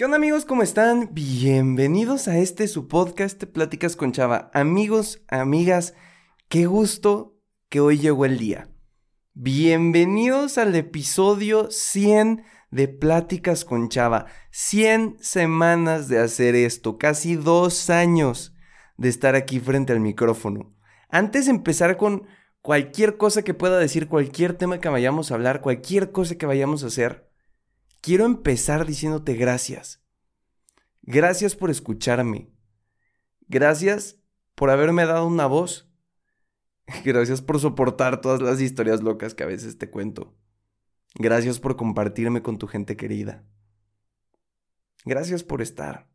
¿Qué onda amigos? ¿Cómo están? Bienvenidos a este su podcast Pláticas con Chava. Amigos, amigas, qué gusto que hoy llegó el día. Bienvenidos al episodio 100 de Pláticas con Chava. 100 semanas de hacer esto, casi dos años de estar aquí frente al micrófono. Antes de empezar con cualquier cosa que pueda decir, cualquier tema que vayamos a hablar, cualquier cosa que vayamos a hacer, quiero empezar diciéndote gracias. Gracias por escucharme. Gracias por haberme dado una voz. Gracias por soportar todas las historias locas que a veces te cuento. Gracias por compartirme con tu gente querida. Gracias por estar.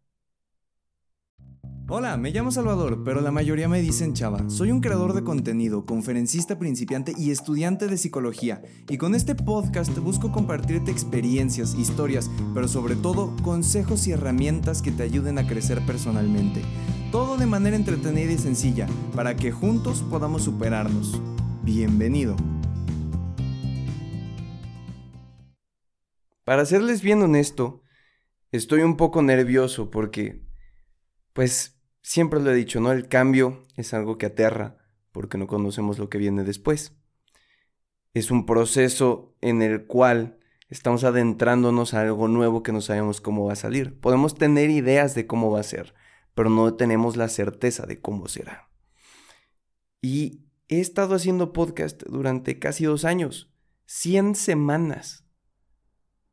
Hola, me llamo Salvador, pero la mayoría me dicen Chava. Soy un creador de contenido, conferencista principiante y estudiante de psicología. Y con este podcast busco compartirte experiencias, historias, pero sobre todo consejos y herramientas que te ayuden a crecer personalmente. Todo de manera entretenida y sencilla, para que juntos podamos superarnos. Bienvenido. Para serles bien honesto, estoy un poco nervioso porque, pues, Siempre lo he dicho, ¿no? El cambio es algo que aterra porque no conocemos lo que viene después. Es un proceso en el cual estamos adentrándonos a algo nuevo que no sabemos cómo va a salir. Podemos tener ideas de cómo va a ser, pero no tenemos la certeza de cómo será. Y he estado haciendo podcast durante casi dos años, 100 semanas.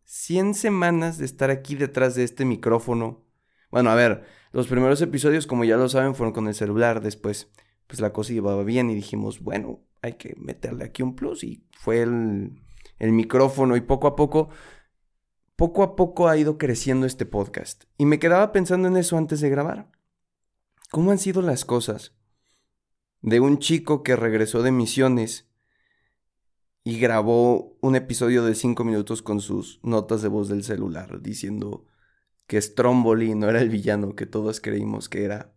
100 semanas de estar aquí detrás de este micrófono. Bueno, a ver, los primeros episodios, como ya lo saben, fueron con el celular. Después, pues la cosa iba bien y dijimos, bueno, hay que meterle aquí un plus. Y fue el, el micrófono y poco a poco, poco a poco ha ido creciendo este podcast. Y me quedaba pensando en eso antes de grabar. ¿Cómo han sido las cosas? De un chico que regresó de misiones y grabó un episodio de cinco minutos con sus notas de voz del celular diciendo que Stromboli no era el villano que todos creímos que era.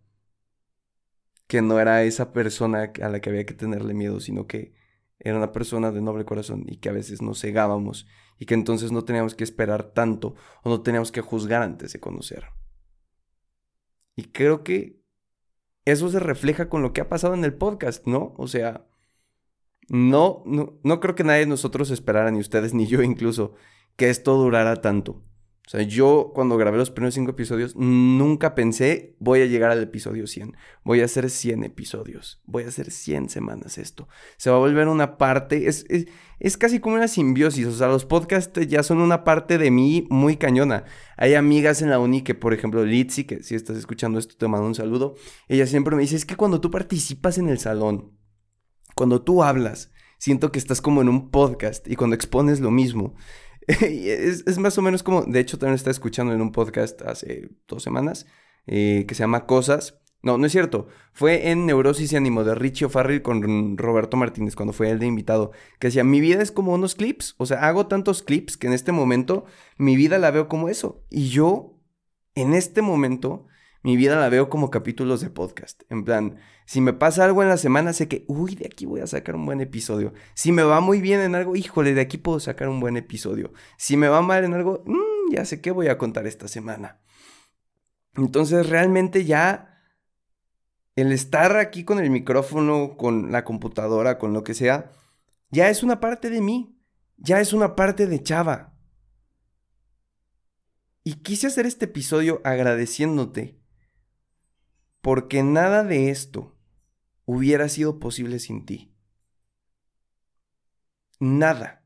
Que no era esa persona a la que había que tenerle miedo, sino que era una persona de noble corazón y que a veces nos cegábamos y que entonces no teníamos que esperar tanto o no teníamos que juzgar antes de conocer. Y creo que eso se refleja con lo que ha pasado en el podcast, ¿no? O sea, no, no, no creo que nadie de nosotros esperara, ni ustedes ni yo incluso, que esto durara tanto. O sea, yo cuando grabé los primeros cinco episodios nunca pensé voy a llegar al episodio 100. Voy a hacer 100 episodios. Voy a hacer 100 semanas esto. Se va a volver una parte, es, es, casi como una simbiosis. O sea, los podcasts ya son una parte de mí muy cañona. Hay amigas en la uni que, por ejemplo, Litzy, que si estás escuchando esto te mando un saludo. Ella siempre me dice, es que cuando tú participas en el salón, cuando tú hablas, siento que estás como en un podcast y cuando expones lo mismo. es, más o menos como, de hecho también está escuchando en un podcast hace dos semanas, eh, que se llama Cosas. No, no es cierto. Fue en Neurosis y Ánimo de Richie O'Farrell con Roberto Martínez cuando fue el de invitado. Que decía, mi vida es como unos clips. O sea, hago tantos clips que en este momento mi vida la veo como eso. Y yo, en este momento, mi vida la veo como capítulos de podcast. En plan, si me pasa algo en la semana, sé que, uy, de aquí voy a sacar un buen episodio. Si me va muy bien en algo, híjole, de aquí puedo sacar un buen episodio. Si me va mal en algo, mmm, ya sé qué voy a contar esta semana. Entonces, realmente ya el estar aquí con el micrófono, con la computadora, con lo que sea, ya es una parte de mí. Ya es una parte de Chava. Y quise hacer este episodio agradeciéndote porque nada de esto hubiera sido posible sin ti. Nada.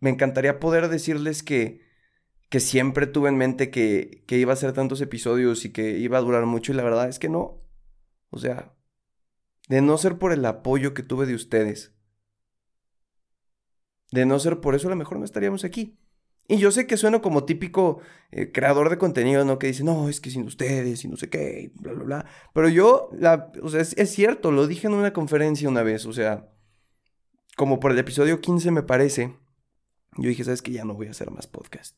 me encantaría poder decirles que, que siempre tuve en mente que, que iba a hacer tantos episodios y que iba a durar mucho y la verdad es que no. O sea, de no ser por el apoyo que tuve de ustedes, de no ser por eso, a lo mejor no estaríamos aquí. Y yo sé que sueno como típico eh, creador de contenido, ¿no? Que dice, no, es que sin ustedes y no sé qué, bla, bla, bla. Pero yo, la, o sea, es, cierto, lo dije en una conferencia una vez, o sea, como por el episodio 15 me parece, yo dije, ¿sabes que Ya no voy a hacer más podcast.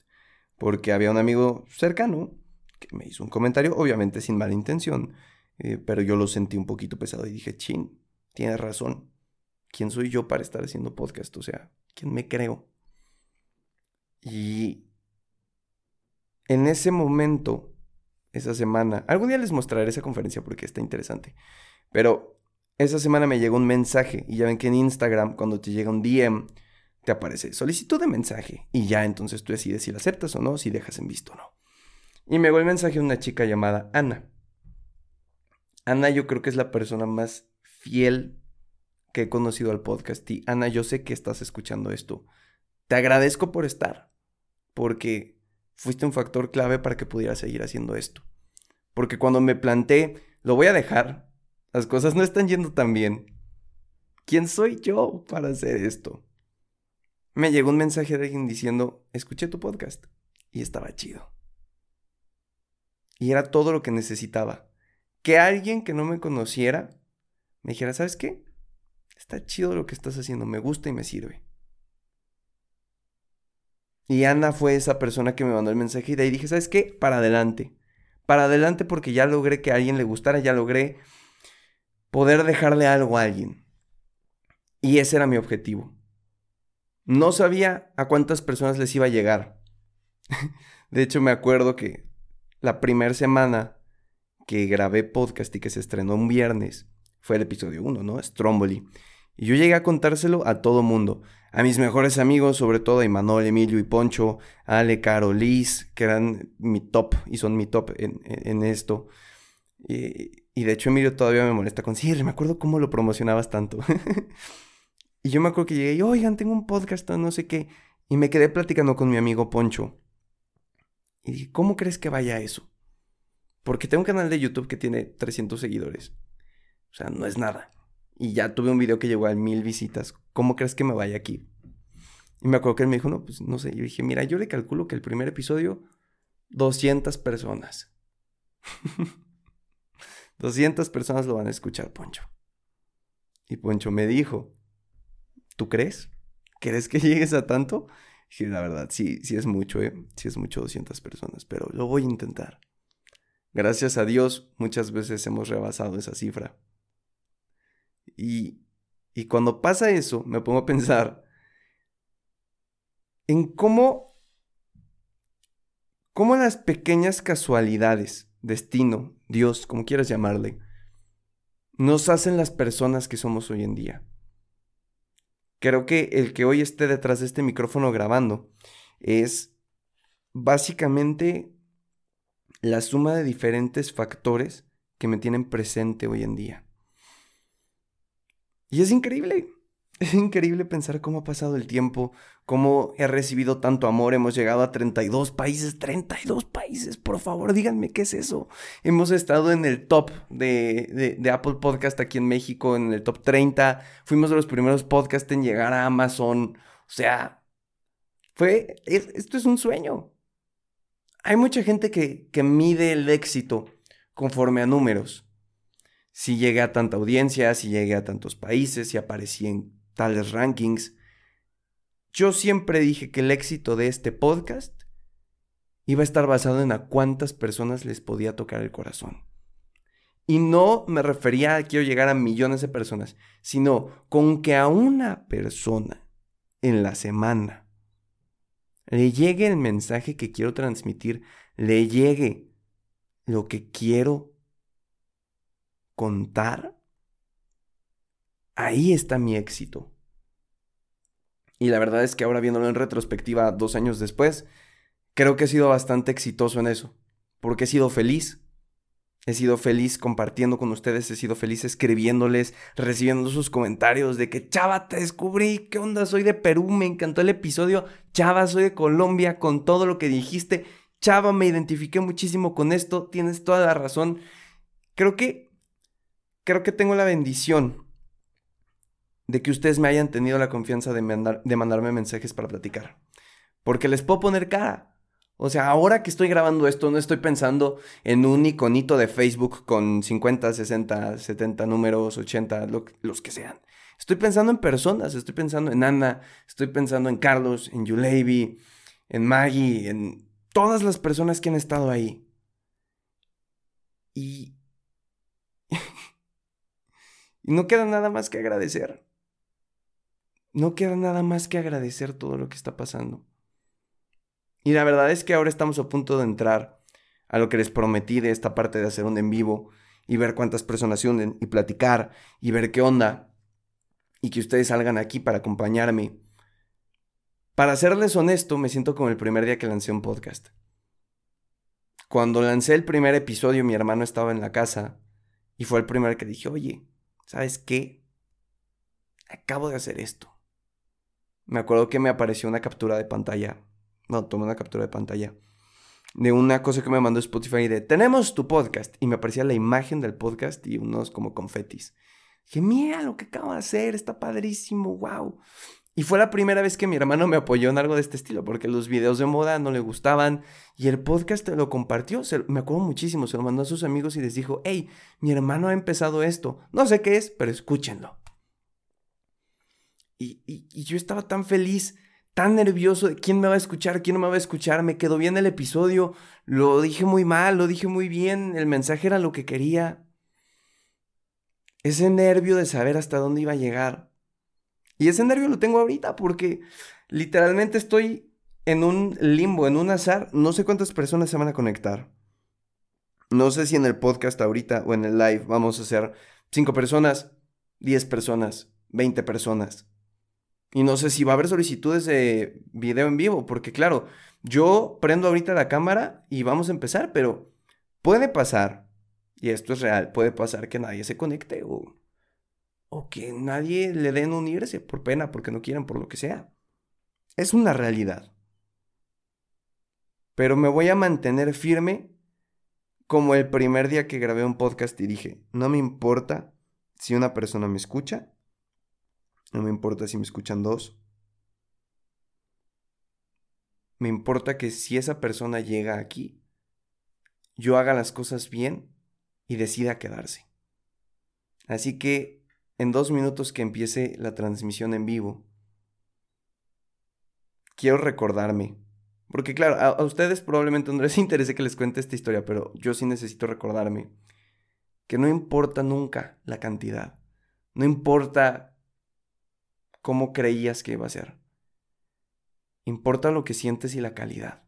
Porque había un amigo cercano que me hizo un comentario, obviamente sin mala intención, eh, pero yo lo sentí un poquito pesado y dije, chin, tienes razón. ¿Quién soy yo para estar haciendo podcast? O sea, ¿quién me creo? Y en ese momento, esa semana, algún día les mostraré esa conferencia porque está interesante, pero esa semana me llegó un mensaje y ya ven que en Instagram cuando te llega un DM te aparece solicitud de mensaje y ya entonces tú decides si la aceptas o no, si dejas en visto o no. Y me llegó el mensaje de una chica llamada Ana. Ana yo creo que es la persona más fiel que he conocido al podcast y Ana yo sé que estás escuchando esto. Te agradezco por estar, porque fuiste un factor clave para que pudiera seguir haciendo esto. Porque cuando me planté, lo voy a dejar, las cosas no están yendo tan bien. ¿Quién soy yo para hacer esto? Me llegó un mensaje de alguien diciendo, escuché tu podcast y estaba chido. Y era todo lo que necesitaba. Que alguien que no me conociera me dijera, ¿sabes qué? Está chido lo que estás haciendo, me gusta y me sirve. Y Ana fue esa persona que me mandó el mensaje y de ahí dije, ¿sabes qué? Para adelante. Para adelante porque ya logré que a alguien le gustara, ya logré poder dejarle algo a alguien. Y ese era mi objetivo. No sabía a cuántas personas les iba a llegar. de hecho, me acuerdo que la primera semana que grabé podcast y que se estrenó un viernes fue el episodio 1, ¿no? Stromboli. Y yo llegué a contárselo a todo mundo. A mis mejores amigos, sobre todo a Imanol, Emilio y Poncho, Ale, Caro, Liz, que eran mi top y son mi top en, esto. Y, de hecho Emilio todavía me molesta con, sí, me acuerdo cómo lo promocionabas tanto. y yo me acuerdo que llegué y, oigan, tengo un podcast, no sé qué. Y me quedé platicando con mi amigo Poncho. Y dije, ¿cómo crees que vaya eso? Porque tengo un canal de YouTube que tiene 300 seguidores. O sea, no es nada. Y ya tuve un video que llegó a mil visitas. ¿Cómo crees que me vaya aquí? Y me acuerdo que él me dijo, no, pues no sé. Yo dije, mira, yo le calculo que el primer episodio, 200 personas. 200 personas lo van a escuchar, Poncho. Y Poncho me dijo, ¿tú crees? ¿Crees que llegues a tanto? Y la verdad, sí, sí es mucho, ¿eh? Sí es mucho 200 personas, pero lo voy a intentar. Gracias a Dios, muchas veces hemos rebasado esa cifra. Y, cuando pasa eso, me pongo a pensar en cómo, cómo las pequeñas casualidades destino, Dios, como quieras llamarle, nos hacen las personas que somos hoy en día. Creo que el que hoy esté detrás de este micrófono grabando es básicamente la suma de diferentes factores que me tienen presente hoy en día. Y es increíble. Es increíble pensar cómo ha pasado el tiempo, cómo he recibido tanto amor. Hemos llegado a 32 países, 32 países, por favor, díganme qué es eso. Hemos estado en el top de, Apple Podcast aquí en México, en el top 30. Fuimos de los primeros podcasts en llegar a Amazon. O sea, fue, esto es un sueño. Hay mucha gente que, que mide el éxito conforme a números. Si llegué a tanta audiencia, si llegué a tantos países, si aparecí en tales rankings. Yo siempre dije que el éxito de este podcast iba a estar basado en a cuántas personas les podía tocar el corazón. Y no me refería a quiero llegar a millones de personas, sino con que a una persona en la semana le llegue el mensaje que quiero transmitir, le llegue lo que quiero contar, Ahí está mi éxito. Y la verdad es que ahora viéndolo en retrospectiva dos años después, creo que he sido bastante exitoso en eso. Porque he sido feliz. He sido feliz compartiendo con ustedes, he sido feliz escribiéndoles, recibiendo sus comentarios de que Chava, te descubrí, ¿qué onda? Soy de Perú, me encantó el episodio. Chava, soy de Colombia, con todo lo que dijiste. Chava, me identifiqué muchísimo con esto, tienes toda la razón. Creo que, creo que tengo la bendición de que ustedes me hayan tenido la confianza de, mandarme mensajes para platicar. Porque les puedo poner cara. O sea, ahora que estoy grabando esto, no estoy pensando en un iconito de Facebook con 50, 60, 70 números, 80, los que sean. Estoy pensando en personas, estoy pensando en Ana, estoy pensando en Carlos, en Yuleibi, en Maggie, en todas las personas que han estado ahí. Y... y no queda nada más que agradecer no queda nada más que agradecer todo lo que está pasando. Y la verdad es que ahora estamos a punto de entrar a lo que les prometí de esta parte de hacer un en vivo y ver cuántas personas se unen y platicar y ver qué onda y que ustedes salgan aquí para acompañarme. Para serles honesto, me siento como el primer día que lancé un podcast. Cuando lancé el primer episodio, mi hermano estaba en la casa y fue el primero que dije, oye, ¿sabes qué? Acabo de hacer esto. Me acuerdo que me apareció una captura de pantalla. No, tomé una captura de pantalla. De una cosa que me mandó Spotify de, tenemos tu podcast. Y me aparecía la imagen del podcast y unos como confetis. Dije, mira lo que acabo de hacer, está padrísimo, wow. Y fue la primera vez que mi hermano me apoyó en algo de este estilo, porque los videos de moda no le gustaban y el podcast lo compartió. me acuerdo muchísimo, se lo mandó a sus amigos y les dijo, hey, mi hermano ha empezado esto. No sé qué es, pero escúchenlo. Y, y, yo estaba tan feliz, tan nervioso de quién me va a escuchar, quién no me va a escuchar. Me quedó bien el episodio, lo dije muy mal, lo dije muy bien, el mensaje era lo que quería. Ese nervio de saber hasta dónde iba a llegar. Y ese nervio lo tengo ahorita porque literalmente estoy en un limbo, en un azar. No sé cuántas personas se van a conectar. No sé si en el podcast ahorita o en el live vamos a hacer 5 personas, 10 personas, 20 personas. Y no sé si va a haber solicitudes de video en vivo, porque claro, yo prendo ahorita la cámara y vamos a empezar, pero puede pasar, y esto es real, puede pasar que nadie se conecte o, o que nadie le den unirse por pena, porque no quieren, por lo que sea. Es una realidad. Pero me voy a mantener firme como el primer día que grabé un podcast y dije, no me importa si una persona me escucha no me importa si me escuchan dos. Me importa que si esa persona llega aquí, yo haga las cosas bien y decida quedarse. Así que en dos minutos que empiece la transmisión en vivo, quiero recordarme. Porque claro, a, ustedes probablemente no les interese que les cuente esta historia, pero yo sí necesito recordarme que no importa nunca la cantidad. No importa cómo creías que iba a ser. Importa lo que sientes y la calidad.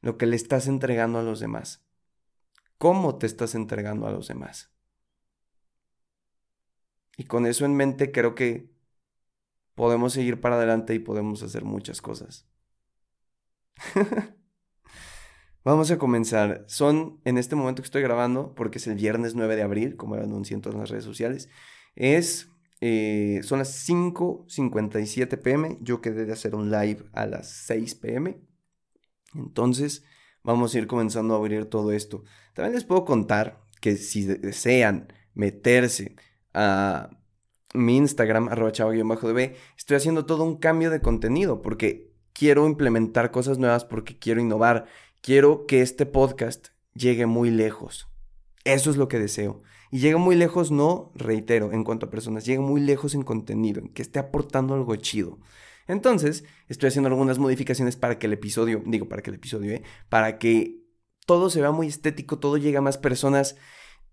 Lo que le estás entregando a los demás. Cómo te estás entregando a los demás. Y con eso en mente creo que podemos seguir para adelante y podemos hacer muchas cosas. Vamos a comenzar. Son en este momento que estoy grabando, porque es el viernes 9 de abril, como lo anuncié en todas las redes sociales, es eh, son las 5.57 pm. Yo quedé de hacer un live a las 6 pm. Entonces, vamos a ir comenzando a abrir todo esto. También les puedo contar que si desean meterse a mi Instagram, arroba chavo-db, estoy haciendo todo un cambio de contenido porque quiero implementar cosas nuevas, porque quiero innovar. Quiero que este podcast llegue muy lejos. Eso es lo que deseo. Y llega muy lejos, no, reitero, en cuanto a personas, llega muy lejos en contenido, en que esté aportando algo chido. Entonces, estoy haciendo algunas modificaciones para que el episodio, digo, para que el episodio, ¿eh? Para que todo se vea muy estético, todo llegue a más personas,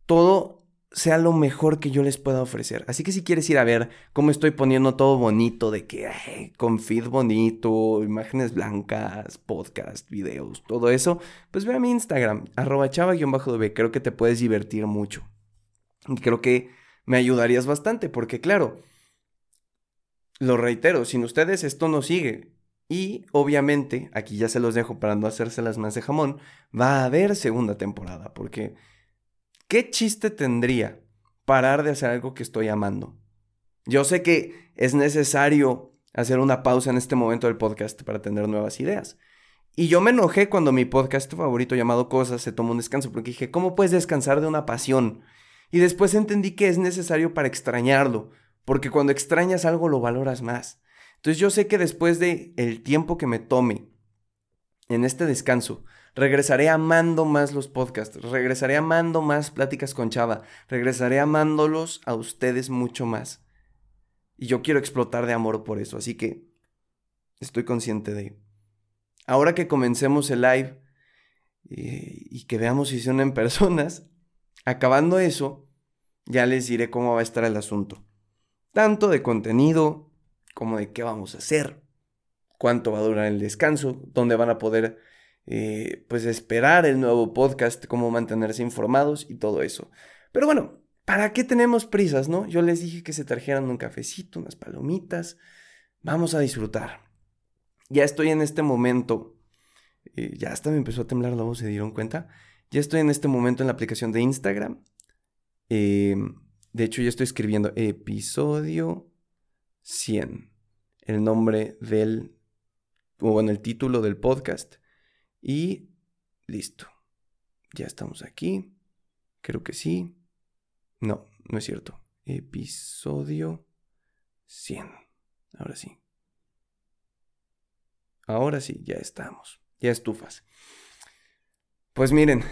todo sea lo mejor que yo les pueda ofrecer. Así que si quieres ir a ver cómo estoy poniendo todo bonito, de que con feed bonito, imágenes blancas, podcast, videos, todo eso, pues ve a mi Instagram, arroba chava-db, creo que te puedes divertir mucho. Y creo que me ayudarías bastante, porque claro, lo reitero, sin ustedes esto no sigue. Y obviamente, aquí ya se los dejo para no hacérselas más de jamón, va a haber segunda temporada, porque ¿qué chiste tendría parar de hacer algo que estoy amando? Yo sé que es necesario hacer una pausa en este momento del podcast para tener nuevas ideas. Y yo me enojé cuando mi podcast favorito llamado Cosas se tomó un descanso, porque dije, ¿cómo puedes descansar de una pasión? Y después entendí que es necesario para extrañarlo, porque cuando extrañas algo lo valoras más. Entonces yo sé que después de el tiempo que me tome en este descanso, regresaré amando más los podcasts, regresaré amando más pláticas con Chava, regresaré amándolos a ustedes mucho más. Y yo quiero explotar de amor por eso, así que estoy consciente de... Ahora que comencemos el live eh, y que veamos si son en personas, Acabando eso, ya les diré cómo va a estar el asunto. Tanto de contenido como de qué vamos a hacer, cuánto va a durar el descanso, dónde van a poder eh, pues esperar el nuevo podcast, cómo mantenerse informados y todo eso. Pero bueno, ¿para qué tenemos prisas, no? Yo les dije que se trajeran un cafecito, unas palomitas. Vamos a disfrutar. Ya estoy en este momento. Eh, ya hasta me empezó a temblar la voz, ¿se dieron cuenta? Ya estoy en este momento en la aplicación de Instagram. Eh, de hecho, ya estoy escribiendo episodio 100. El nombre del, o bueno, el título del podcast. Y listo. Ya estamos aquí. Creo que sí. No, no es cierto. Episodio 100. Ahora sí. Ahora sí, ya estamos. Ya estufas. Pues miren,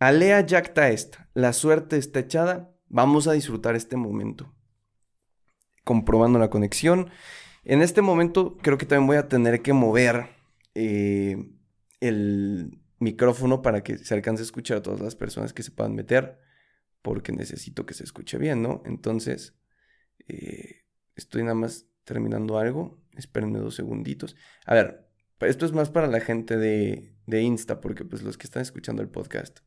alea jacta esta. La suerte está echada. Vamos a disfrutar este momento. Comprobando la conexión. En este momento creo que también voy a tener que mover eh, el micrófono para que se alcance a escuchar a todas las personas que se puedan meter, porque necesito que se escuche bien, ¿no? Entonces, eh, estoy nada más terminando algo, espérenme dos segunditos. A ver, esto es más para la gente de, de Insta, porque pues los que están escuchando el podcast,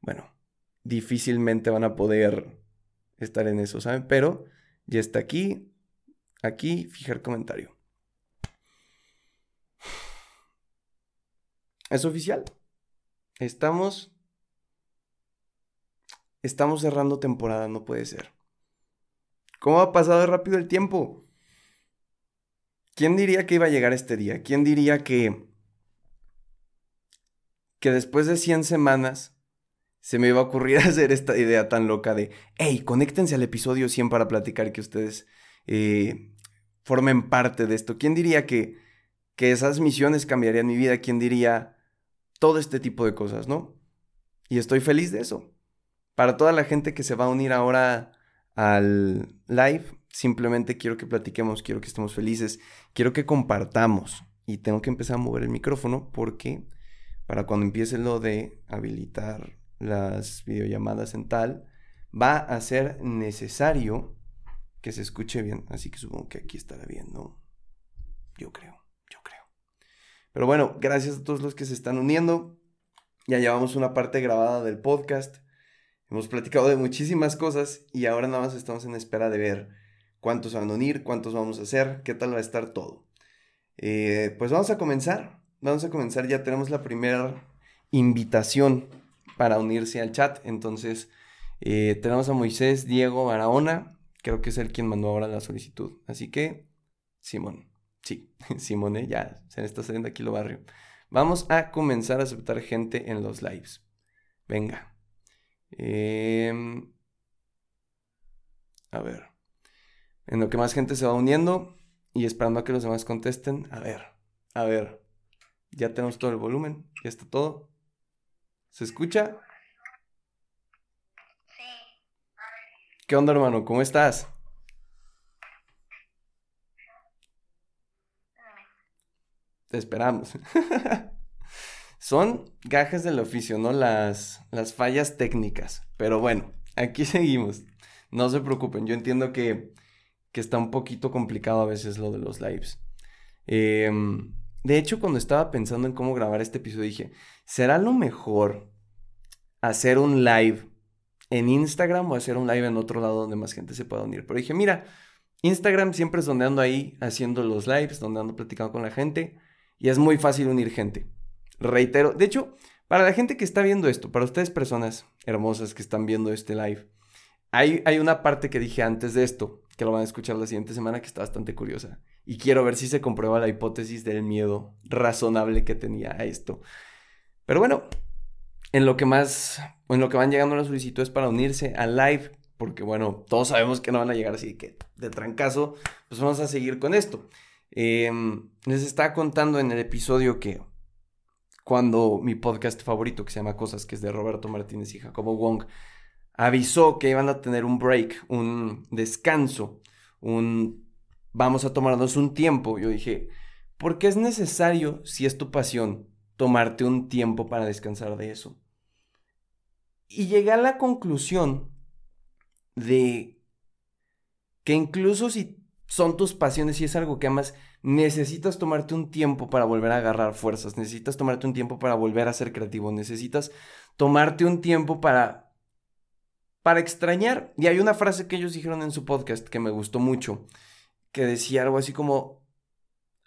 bueno, difícilmente van a poder estar en eso, ¿saben? Pero ya está aquí, aquí, fijar comentario. Es oficial. Estamos. Estamos cerrando temporada, no puede ser. ¿Cómo ha pasado rápido el tiempo? ¿Quién diría que iba a llegar este día? ¿Quién diría que. que después de 100 semanas se me iba a ocurrir hacer esta idea tan loca de. ¡Hey! Conéctense al episodio 100 para platicar que ustedes eh, formen parte de esto. ¿Quién diría que, que esas misiones cambiarían mi vida? ¿Quién diría todo este tipo de cosas, ¿no? Y estoy feliz de eso. Para toda la gente que se va a unir ahora al live, simplemente quiero que platiquemos, quiero que estemos felices, quiero que compartamos. Y tengo que empezar a mover el micrófono porque para cuando empiece lo de habilitar las videollamadas en tal, va a ser necesario que se escuche bien. Así que supongo que aquí estará bien, ¿no? Yo creo. Pero bueno, gracias a todos los que se están uniendo. Ya llevamos una parte grabada del podcast. Hemos platicado de muchísimas cosas y ahora nada más estamos en espera de ver cuántos van a unir, cuántos vamos a hacer, qué tal va a estar todo. Eh, pues vamos a comenzar. Vamos a comenzar. Ya tenemos la primera invitación para unirse al chat. Entonces, eh, tenemos a Moisés Diego Barahona. Creo que es el quien mandó ahora la solicitud. Así que, Simón. Sí, Simone, ya se me está saliendo aquí lo barrio. Vamos a comenzar a aceptar gente en los lives. Venga. Em, a ver. En lo que más gente se va uniendo y esperando a que los demás contesten. A ver, a ver. Ya tenemos todo el volumen. Ya está todo. ¿Se escucha? Sí. ¿Qué onda, hermano? ¿Cómo estás? Esperamos. Son gajes del oficio, ¿no? Las, las fallas técnicas. Pero bueno, aquí seguimos. No se preocupen, yo entiendo que, que está un poquito complicado a veces lo de los lives. Em, de hecho, cuando estaba pensando en cómo grabar este episodio, dije, ¿será lo mejor hacer un live en Instagram o hacer un live en otro lado donde más gente se pueda unir? Pero dije, mira, Instagram siempre es donde ando ahí haciendo los lives, donde ando platicando con la gente y es muy fácil unir gente. Reitero, de hecho, para la gente que está viendo esto, para ustedes personas hermosas que están viendo este live, hay, hay una parte que dije antes de esto, que lo van a escuchar la siguiente semana, que está bastante curiosa. Y quiero ver si se comprueba la hipótesis del miedo razonable que tenía a esto. Pero bueno, en lo que más, en lo que van llegando las solicitudes para unirse al live, porque bueno, todos sabemos que no van a llegar así que de trancazo, pues vamos a seguir con esto. Em, les estaba contando en el episodio que cuando mi podcast favorito, que se llama Cosas, que es de Roberto Martínez y Jacobo Wong, avisó que iban a tener un break, un descanso, un vamos a tomarnos un tiempo, yo dije, ¿por qué es necesario, si es tu pasión, tomarte un tiempo para descansar de eso? Y llegué a la conclusión de que incluso si son tus pasiones y es algo que amas, necesitas tomarte un tiempo para volver a agarrar fuerzas, necesitas tomarte un tiempo para volver a ser creativo, necesitas tomarte un tiempo para para extrañar. Y hay una frase que ellos dijeron en su podcast que me gustó mucho, que decía algo así como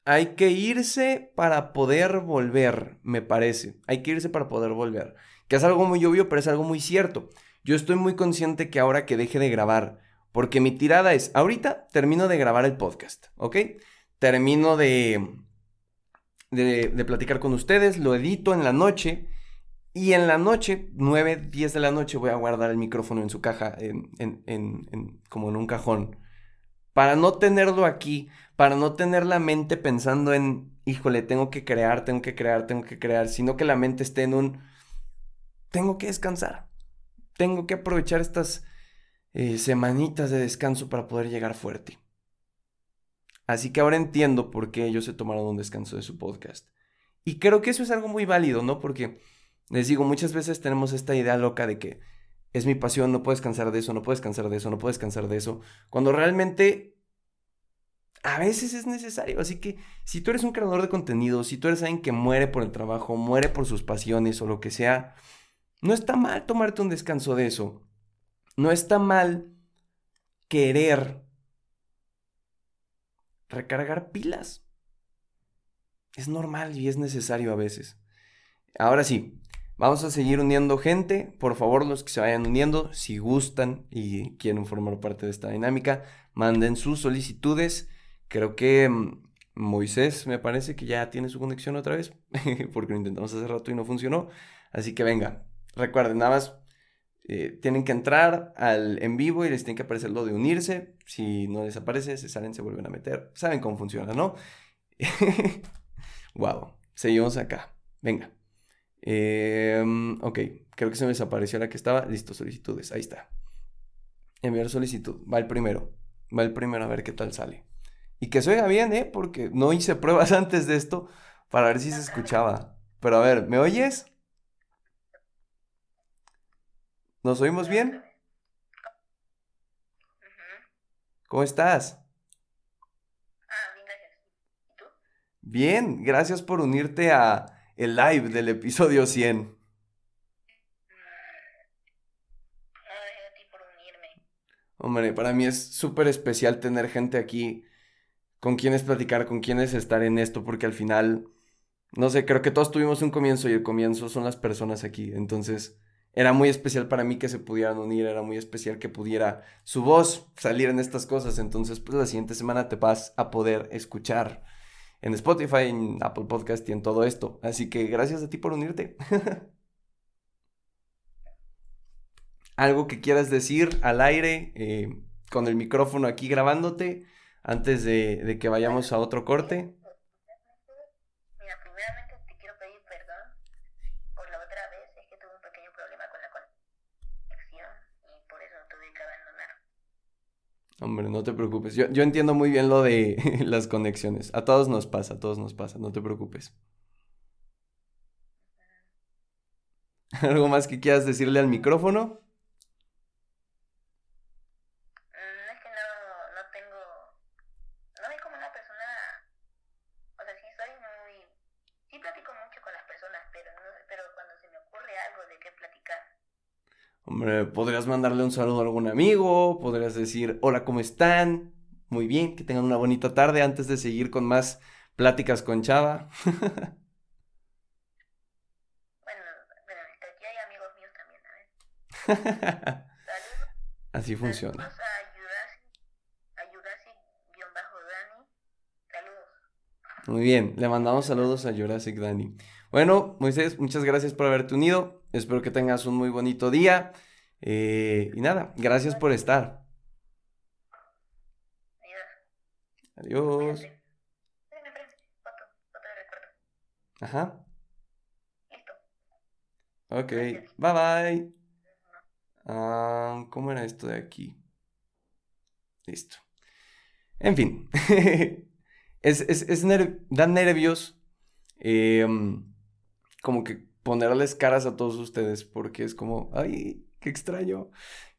hay que irse para poder volver, me parece. Hay que irse para poder volver. Que es algo muy obvio, pero es algo muy cierto. Yo estoy muy consciente que ahora que deje de grabar, porque mi tirada es, ahorita termino de grabar el podcast, ¿ok? Termino de, de, platicar con ustedes, lo edito en la noche y en la noche, 9, 10 de la noche, voy a guardar el micrófono en su caja, en, como en un cajón, para no tenerlo aquí, para no tener la mente pensando en, híjole, tengo que crear, tengo que crear, tengo que crear, sino que la mente esté en un, tengo que descansar, tengo que aprovechar estas eh, semanitas de descanso para poder llegar fuerte. Así que ahora entiendo por qué ellos se tomaron un descanso de su podcast. Y creo que eso es algo muy válido, ¿no? Porque, les digo, muchas veces tenemos esta idea loca de que es mi pasión, no puedes cansar de eso, no puedes cansar de eso, no puedes cansar de eso, cuando realmente a veces es necesario. Así que si tú eres un creador de contenido, si tú eres alguien que muere por el trabajo, muere por sus pasiones o lo que sea, no está mal tomarte un descanso de eso. No está mal querer recargar pilas. Es normal y es necesario a veces. Ahora sí, vamos a seguir uniendo gente. Por favor, los que se vayan uniendo, si gustan y quieren formar parte de esta dinámica, manden sus solicitudes. Creo que mm, Moisés me parece que ya tiene su conexión otra vez, porque lo intentamos hace rato y no funcionó. Así que venga, recuerden, nada más eh, tienen que entrar al en vivo y les tiene que aparecer lo de unirse. Si no les aparece, se salen, se vuelven a meter. Saben cómo funciona, ¿no? wow, seguimos acá. Venga. Em, ok, creo que se me desapareció la que estaba. Listo, solicitudes. Ahí está. Enviar solicitud. Va el primero. Va el primero a ver qué tal sale. Y que se oiga bien, ¿eh? Porque no hice pruebas antes de esto para ver si se escuchaba. Pero a ver, ¿me oyes? ¿Nos oímos bien? ¿Cómo estás? Ah, bien, gracias. ¿Y tú? Bien, gracias por unirte a el live del episodio 100. Mm, a ti por unirme. Hombre, para mí es súper especial tener gente aquí con quienes platicar, con quienes estar en esto, porque al final, no sé, creo que todos tuvimos un comienzo y el comienzo son las personas aquí. Entonces, era muy especial para mí que se pudieran unir, era muy especial que pudiera su voz salir en estas cosas. Entonces, pues la siguiente semana te vas a poder escuchar en Spotify, en Apple Podcast y en todo esto. Así que gracias a ti por unirte. Algo que quieras decir al aire, eh, con el micrófono aquí grabándote, antes de, de que vayamos a otro corte. Hombre, no te preocupes. Yo, yo entiendo muy bien lo de las conexiones. A todos nos pasa, a todos nos pasa, no te preocupes. ¿Algo más que quieras decirle al micrófono? Podrías mandarle un saludo a algún amigo, podrías decir, hola, ¿cómo están? Muy bien, que tengan una bonita tarde antes de seguir con más pláticas con Chava. bueno, bueno, aquí hay amigos míos también, a ver. Así funciona. Saludos a Saludos. Muy bien, le mandamos saludos a Jurassic Dani. Bueno, Moisés, muchas gracias por haberte unido. Espero que tengas un muy bonito día. Eh, y nada, gracias por estar. Adiós. Ajá. Listo. Ok, bye bye. Ah, ¿Cómo era esto de aquí? Listo. En fin. es, es, es da nervios. Eh, como que ponerles caras a todos ustedes porque es como, ay, qué extraño.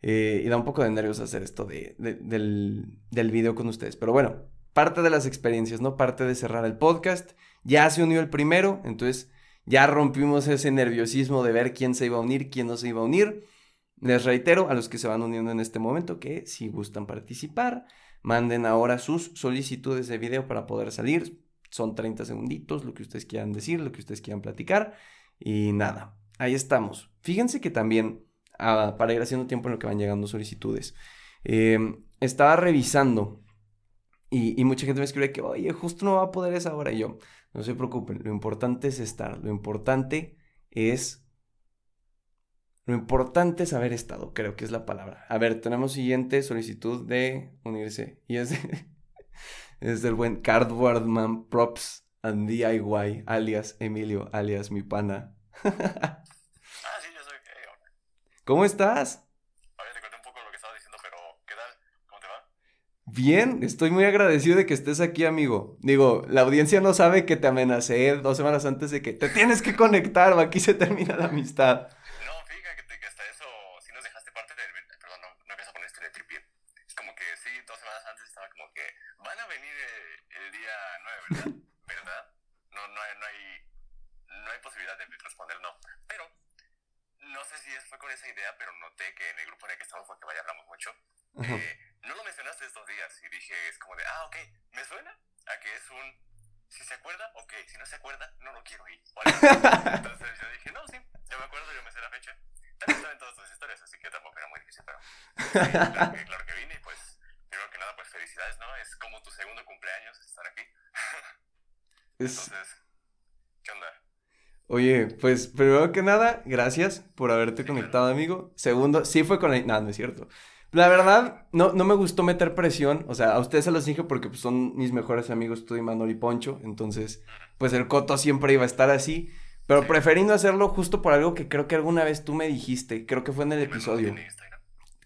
Eh, y da un poco de nervios hacer esto de, de- del, del video con ustedes. Pero bueno, parte de las experiencias, ¿no? Parte de cerrar el podcast. Ya se unió el primero, entonces ya rompimos ese nerviosismo de ver quién se iba a unir, quién no se iba a unir. Les reitero a los que se van uniendo en este momento que si gustan participar, manden ahora sus solicitudes de video para poder salir. Son 30 segunditos, lo que ustedes quieran decir, lo que ustedes quieran platicar. Y nada, ahí estamos. Fíjense que también, para ir haciendo tiempo en lo que van llegando solicitudes, eh, estaba revisando y, mucha gente me escribe que, oye, justo no va a poder esa hora. Y yo, no se preocupen, lo importante es estar, lo importante es... Lo importante es haber estado, creo que es la palabra. A ver, tenemos siguiente solicitud de unirse. Y es, es del buen Cardboardman Props and DIY, alias Emilio, alias mi pana. Ah, sí, yo soy. Eh, hola. ¿Cómo estás? Te conté un poco lo que estaba diciendo, pero ¿qué tal? ¿Cómo te va? Bien, estoy muy agradecido de que estés aquí, amigo. Digo, la audiencia no sabe que te amenacé dos semanas antes de que te tienes que conectar o aquí se termina la amistad. No, fíjate que hasta eso sí nos dejaste parte del. Perdón, no, no empieza a poner este de tripié. Es como que sí, dos semanas antes estaba como que van a venir eh, el día 9, ¿verdad? ¿Verdad? No, no, hay, no, hay, no hay posibilidad de responder no. Pero no sé si es- fue con esa idea, pero noté que en el grupo en el que estamos, porque vaya, hablamos mucho, Ajá. eh, no lo mencionaste estos días y dije, es como de, ah, ok, me suena a que es un, si se acuerda, ok, si no se acuerda, no lo quiero ir. o algo así. Entonces yo dije, no, sí, yo me acuerdo, yo me sé la fecha. También saben todas tus historias, así que tampoco era muy difícil, pero sí, claro, que, claro que vine y pues, primero que nada, pues felicidades, ¿no? Es como tu segundo cumpleaños estar aquí. Es- Entonces, ¿qué onda? Oye, pues primero que nada, gracias por haberte conectado, amigo. Segundo, sí fue con la... No, no es cierto. La verdad, no, no me gustó meter presión. O sea, a ustedes se los dije porque pues, son mis mejores amigos, tú y Manol y Poncho. Entonces, pues el coto siempre iba a estar así. Pero preferí no hacerlo justo por algo que creo que alguna vez tú me dijiste. Creo que fue en el episodio.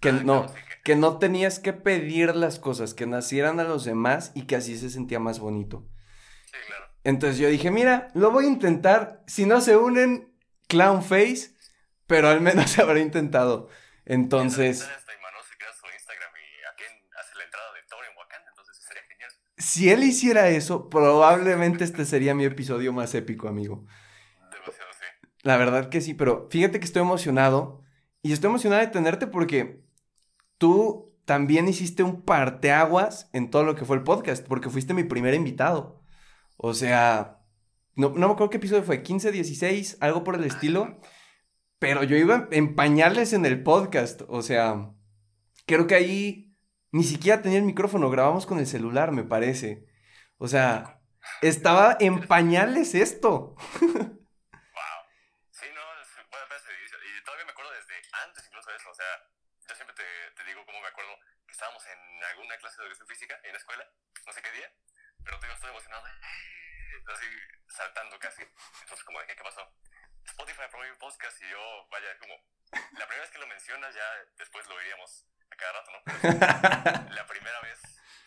Que Ah, no, sí, que no tenías que pedir las cosas, que nacieran a los demás y que así se sentía más bonito. Entonces yo dije, mira, lo voy a intentar. Si no se unen, clown face, pero al menos se habrá intentado. Entonces, si él hiciera eso, probablemente este sería mi episodio más épico, amigo. Demasiado, sí. La verdad que sí, pero fíjate que estoy emocionado. Y estoy emocionado de tenerte porque tú también hiciste un parteaguas en todo lo que fue el podcast, porque fuiste mi primer invitado. O sea, no, no me acuerdo qué episodio fue, 15, 16, algo por el estilo. Pero yo iba en pañales en el podcast. O sea, creo que ahí ni siquiera tenía el micrófono, grabamos con el celular, me parece. O sea, estaba en pañales esto. Wow. Sí, no, es buena pedazo de inicio. Y todavía me acuerdo desde antes incluso de eso. O sea, yo siempre te, te digo cómo me acuerdo que estábamos en alguna clase de educación física en la escuela, no sé qué día, pero tú y yo estoy emocionado, ¡eh! así saltando casi. Entonces, como dije, ¿qué pasó? Spotify aprobó mi podcast y yo, vaya, como, la primera vez que lo mencionas, ya después lo iríamos a cada rato, ¿no? Pero la primera vez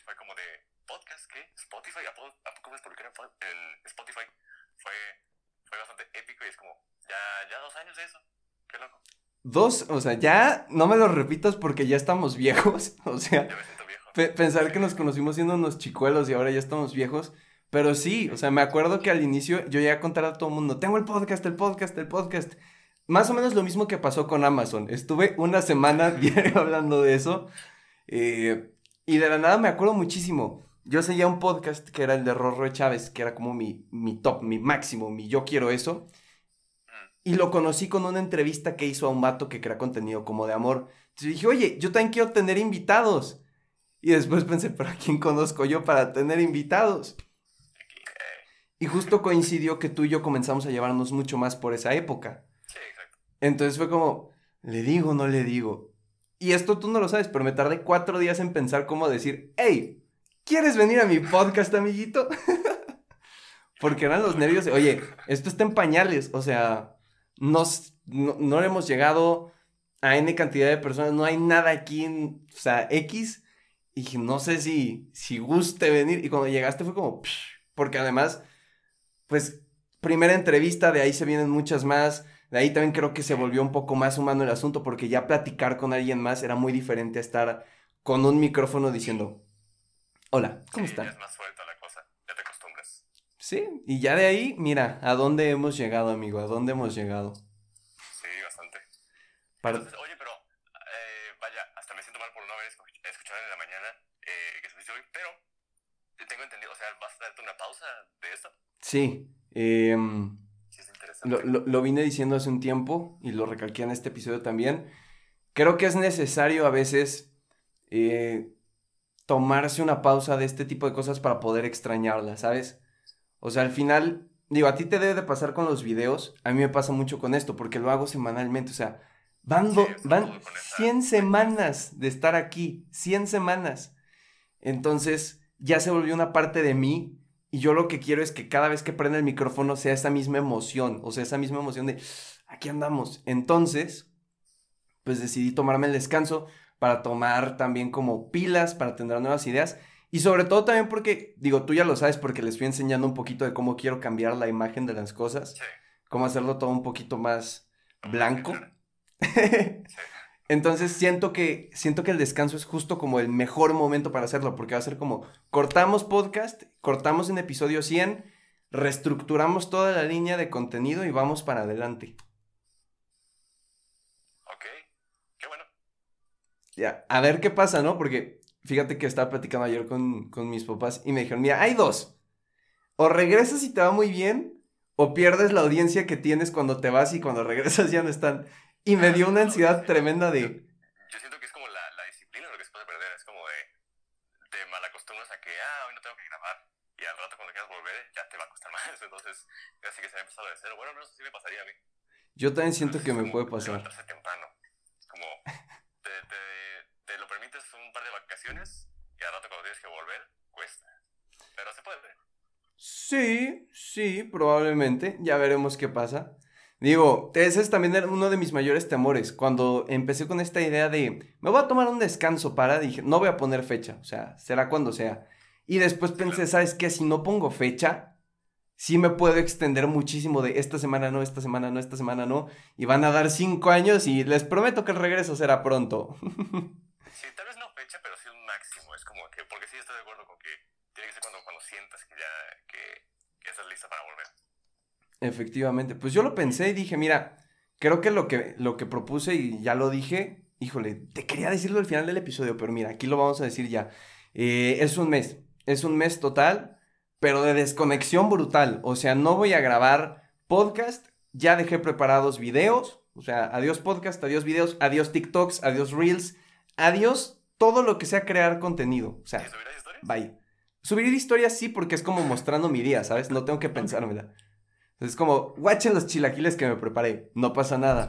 fue como de, ¿podcast qué? ¿Spotify? ¿A, po- a poco me publicar en, Spotify? Fue, fue bastante épico y es como, ya, ya dos años de eso. Qué loco. Dos, o sea, ya no me lo repitas porque ya estamos viejos. O sea, Ya me siento viejo. Pe- pensar que nos conocimos siendo unos chicuelos y ahora ya estamos viejos. Pero sí, o sea, me acuerdo que al inicio yo ya contaba a todo el mundo, tengo el podcast, el podcast, el podcast. Más o menos lo mismo que pasó con Amazon. Estuve una semana diario hablando de eso. eh, y de la nada me acuerdo muchísimo. Yo seguía un podcast que era el de Rorro Chávez, que era como mi, mi top, mi máximo, mi yo quiero eso. Y lo conocí con una entrevista que hizo a un vato que crea contenido como de amor. Entonces dije, oye, yo también quiero tener invitados. Y después pensé, pero ¿a quién conozco yo para tener invitados? Y justo coincidió que tú y yo comenzamos a llevarnos mucho más por esa época. Sí, exacto. Entonces fue como, ¿le digo o no le digo? Y esto tú no lo sabes, pero me tardé cuatro días en pensar cómo decir, hey, ¿quieres venir a mi podcast, amiguito? Porque eran los nervios de, oye, esto está en pañales, o sea, nos, no, no hemos llegado a N cantidad de personas, no hay nada aquí, en, o sea, X, y dije, no sé si, si guste venir, y cuando llegaste fue como, "Psh", porque además, pues, primera entrevista, de ahí se vienen muchas más, De ahí también creo que se volvió un poco más humano el asunto porque ya platicar con alguien más era muy diferente a estar con un micrófono diciendo, hola, ¿cómo Sí, están? ya es más suelta la cosa, ya te acostumbras. Sí, y ya de ahí, mira, ¿a dónde hemos llegado, amigo? ¿A dónde hemos llegado? Sí, bastante. Para- Entonces, oye, pero, eh, vaya, hasta me siento mal por no haber escu- escuchado en la mañana eh, que subiste hoy, pero tengo entendido, o sea, ¿vas a darte una pausa de esto? Sí, em, Sí, es interesante. lo, lo- lo vine diciendo hace un tiempo y lo recalqué en este episodio también. Creo que es necesario a veces eh, tomarse una pausa de este tipo de cosas para poder extrañarlas, ¿sabes? O sea, al final, digo, a ti te debe de pasar con los videos, a mí me pasa mucho con esto porque lo hago semanalmente, o sea, van, do- van todo con esa- 100 semanas de estar aquí, 100 semanas. Entonces, ya se volvió una parte de mí y yo lo que quiero es que cada vez que prenda el micrófono sea esa misma emoción, o sea, esa misma emoción de, aquí andamos. Entonces, pues decidí tomarme el descanso para tomar también como pilas, para tener nuevas ideas. Y sobre todo también porque, digo, tú ya lo sabes porque les fui enseñando un poquito de cómo quiero cambiar la imagen de las cosas, Sí. cómo hacerlo todo un poquito más blanco. Sí. Entonces siento que, siento que el descanso es justo como el mejor momento para hacerlo, porque va a ser como cortamos podcast, cortamos en episodio 100, reestructuramos toda la línea de contenido y vamos para adelante. Ok, qué bueno. Ya, a ver qué pasa, ¿no? Porque fíjate que estaba platicando ayer con, con mis papás y me dijeron, mira, hay dos. O regresas y te va muy bien, o pierdes la audiencia que tienes cuando te vas y cuando regresas ya no están. Y me dio una ansiedad tremenda de, Yo siento que es como la, la disciplina lo que se puede perder. Es como de. Te malacostumbras a que, ah, hoy no tengo que grabar. Y al rato cuando quieras volver, ya te va a costar más. Entonces, casi que se ha empezado de cero. Bueno, al menos así me pasaría a mí. yo también siento Entonces, que me puede pasar. Levantarse temprano. Como. Te, te, te lo permites un par de vacaciones. Y al rato cuando tienes que volver, cuesta. Pero se puede. Sí, sí, probablemente. Ya veremos qué pasa. Digo, ese es también uno de mis mayores temores. Cuando empecé con esta idea de, me voy a tomar un descanso para, dije, no voy a poner fecha, o sea, será cuando sea. Y después pensé, ¿sabes qué? Si no pongo fecha, sí me puedo extender muchísimo de esta semana no, esta semana no, esta semana no. Y van a dar cinco años y les prometo que el regreso será pronto. Sí, tal vez no fecha, pero sí un máximo. Es como que. Porque sí estoy de acuerdo con que tiene que ser cuando, cuando sientas que ya. Que, que estás lista para volver. Efectivamente, pues yo lo pensé y dije, mira, creo que lo que, lo que propuse y ya lo dije, híjole, te quería decirlo al final del episodio, pero mira, aquí lo vamos a decir ya. Eh, es un mes, es un mes total, pero de desconexión brutal. O sea, no voy a grabar podcast, ya dejé preparados videos, o sea, adiós podcast, adiós videos, adiós TikToks, adiós Reels, adiós todo lo que sea crear contenido. O sea, ¿Y subirás historias? Bye. Subir historias sí, porque es como mostrando mi día, ¿sabes? No tengo que pensármela. Es como, guachen los chilaquiles que me preparé, no pasa nada.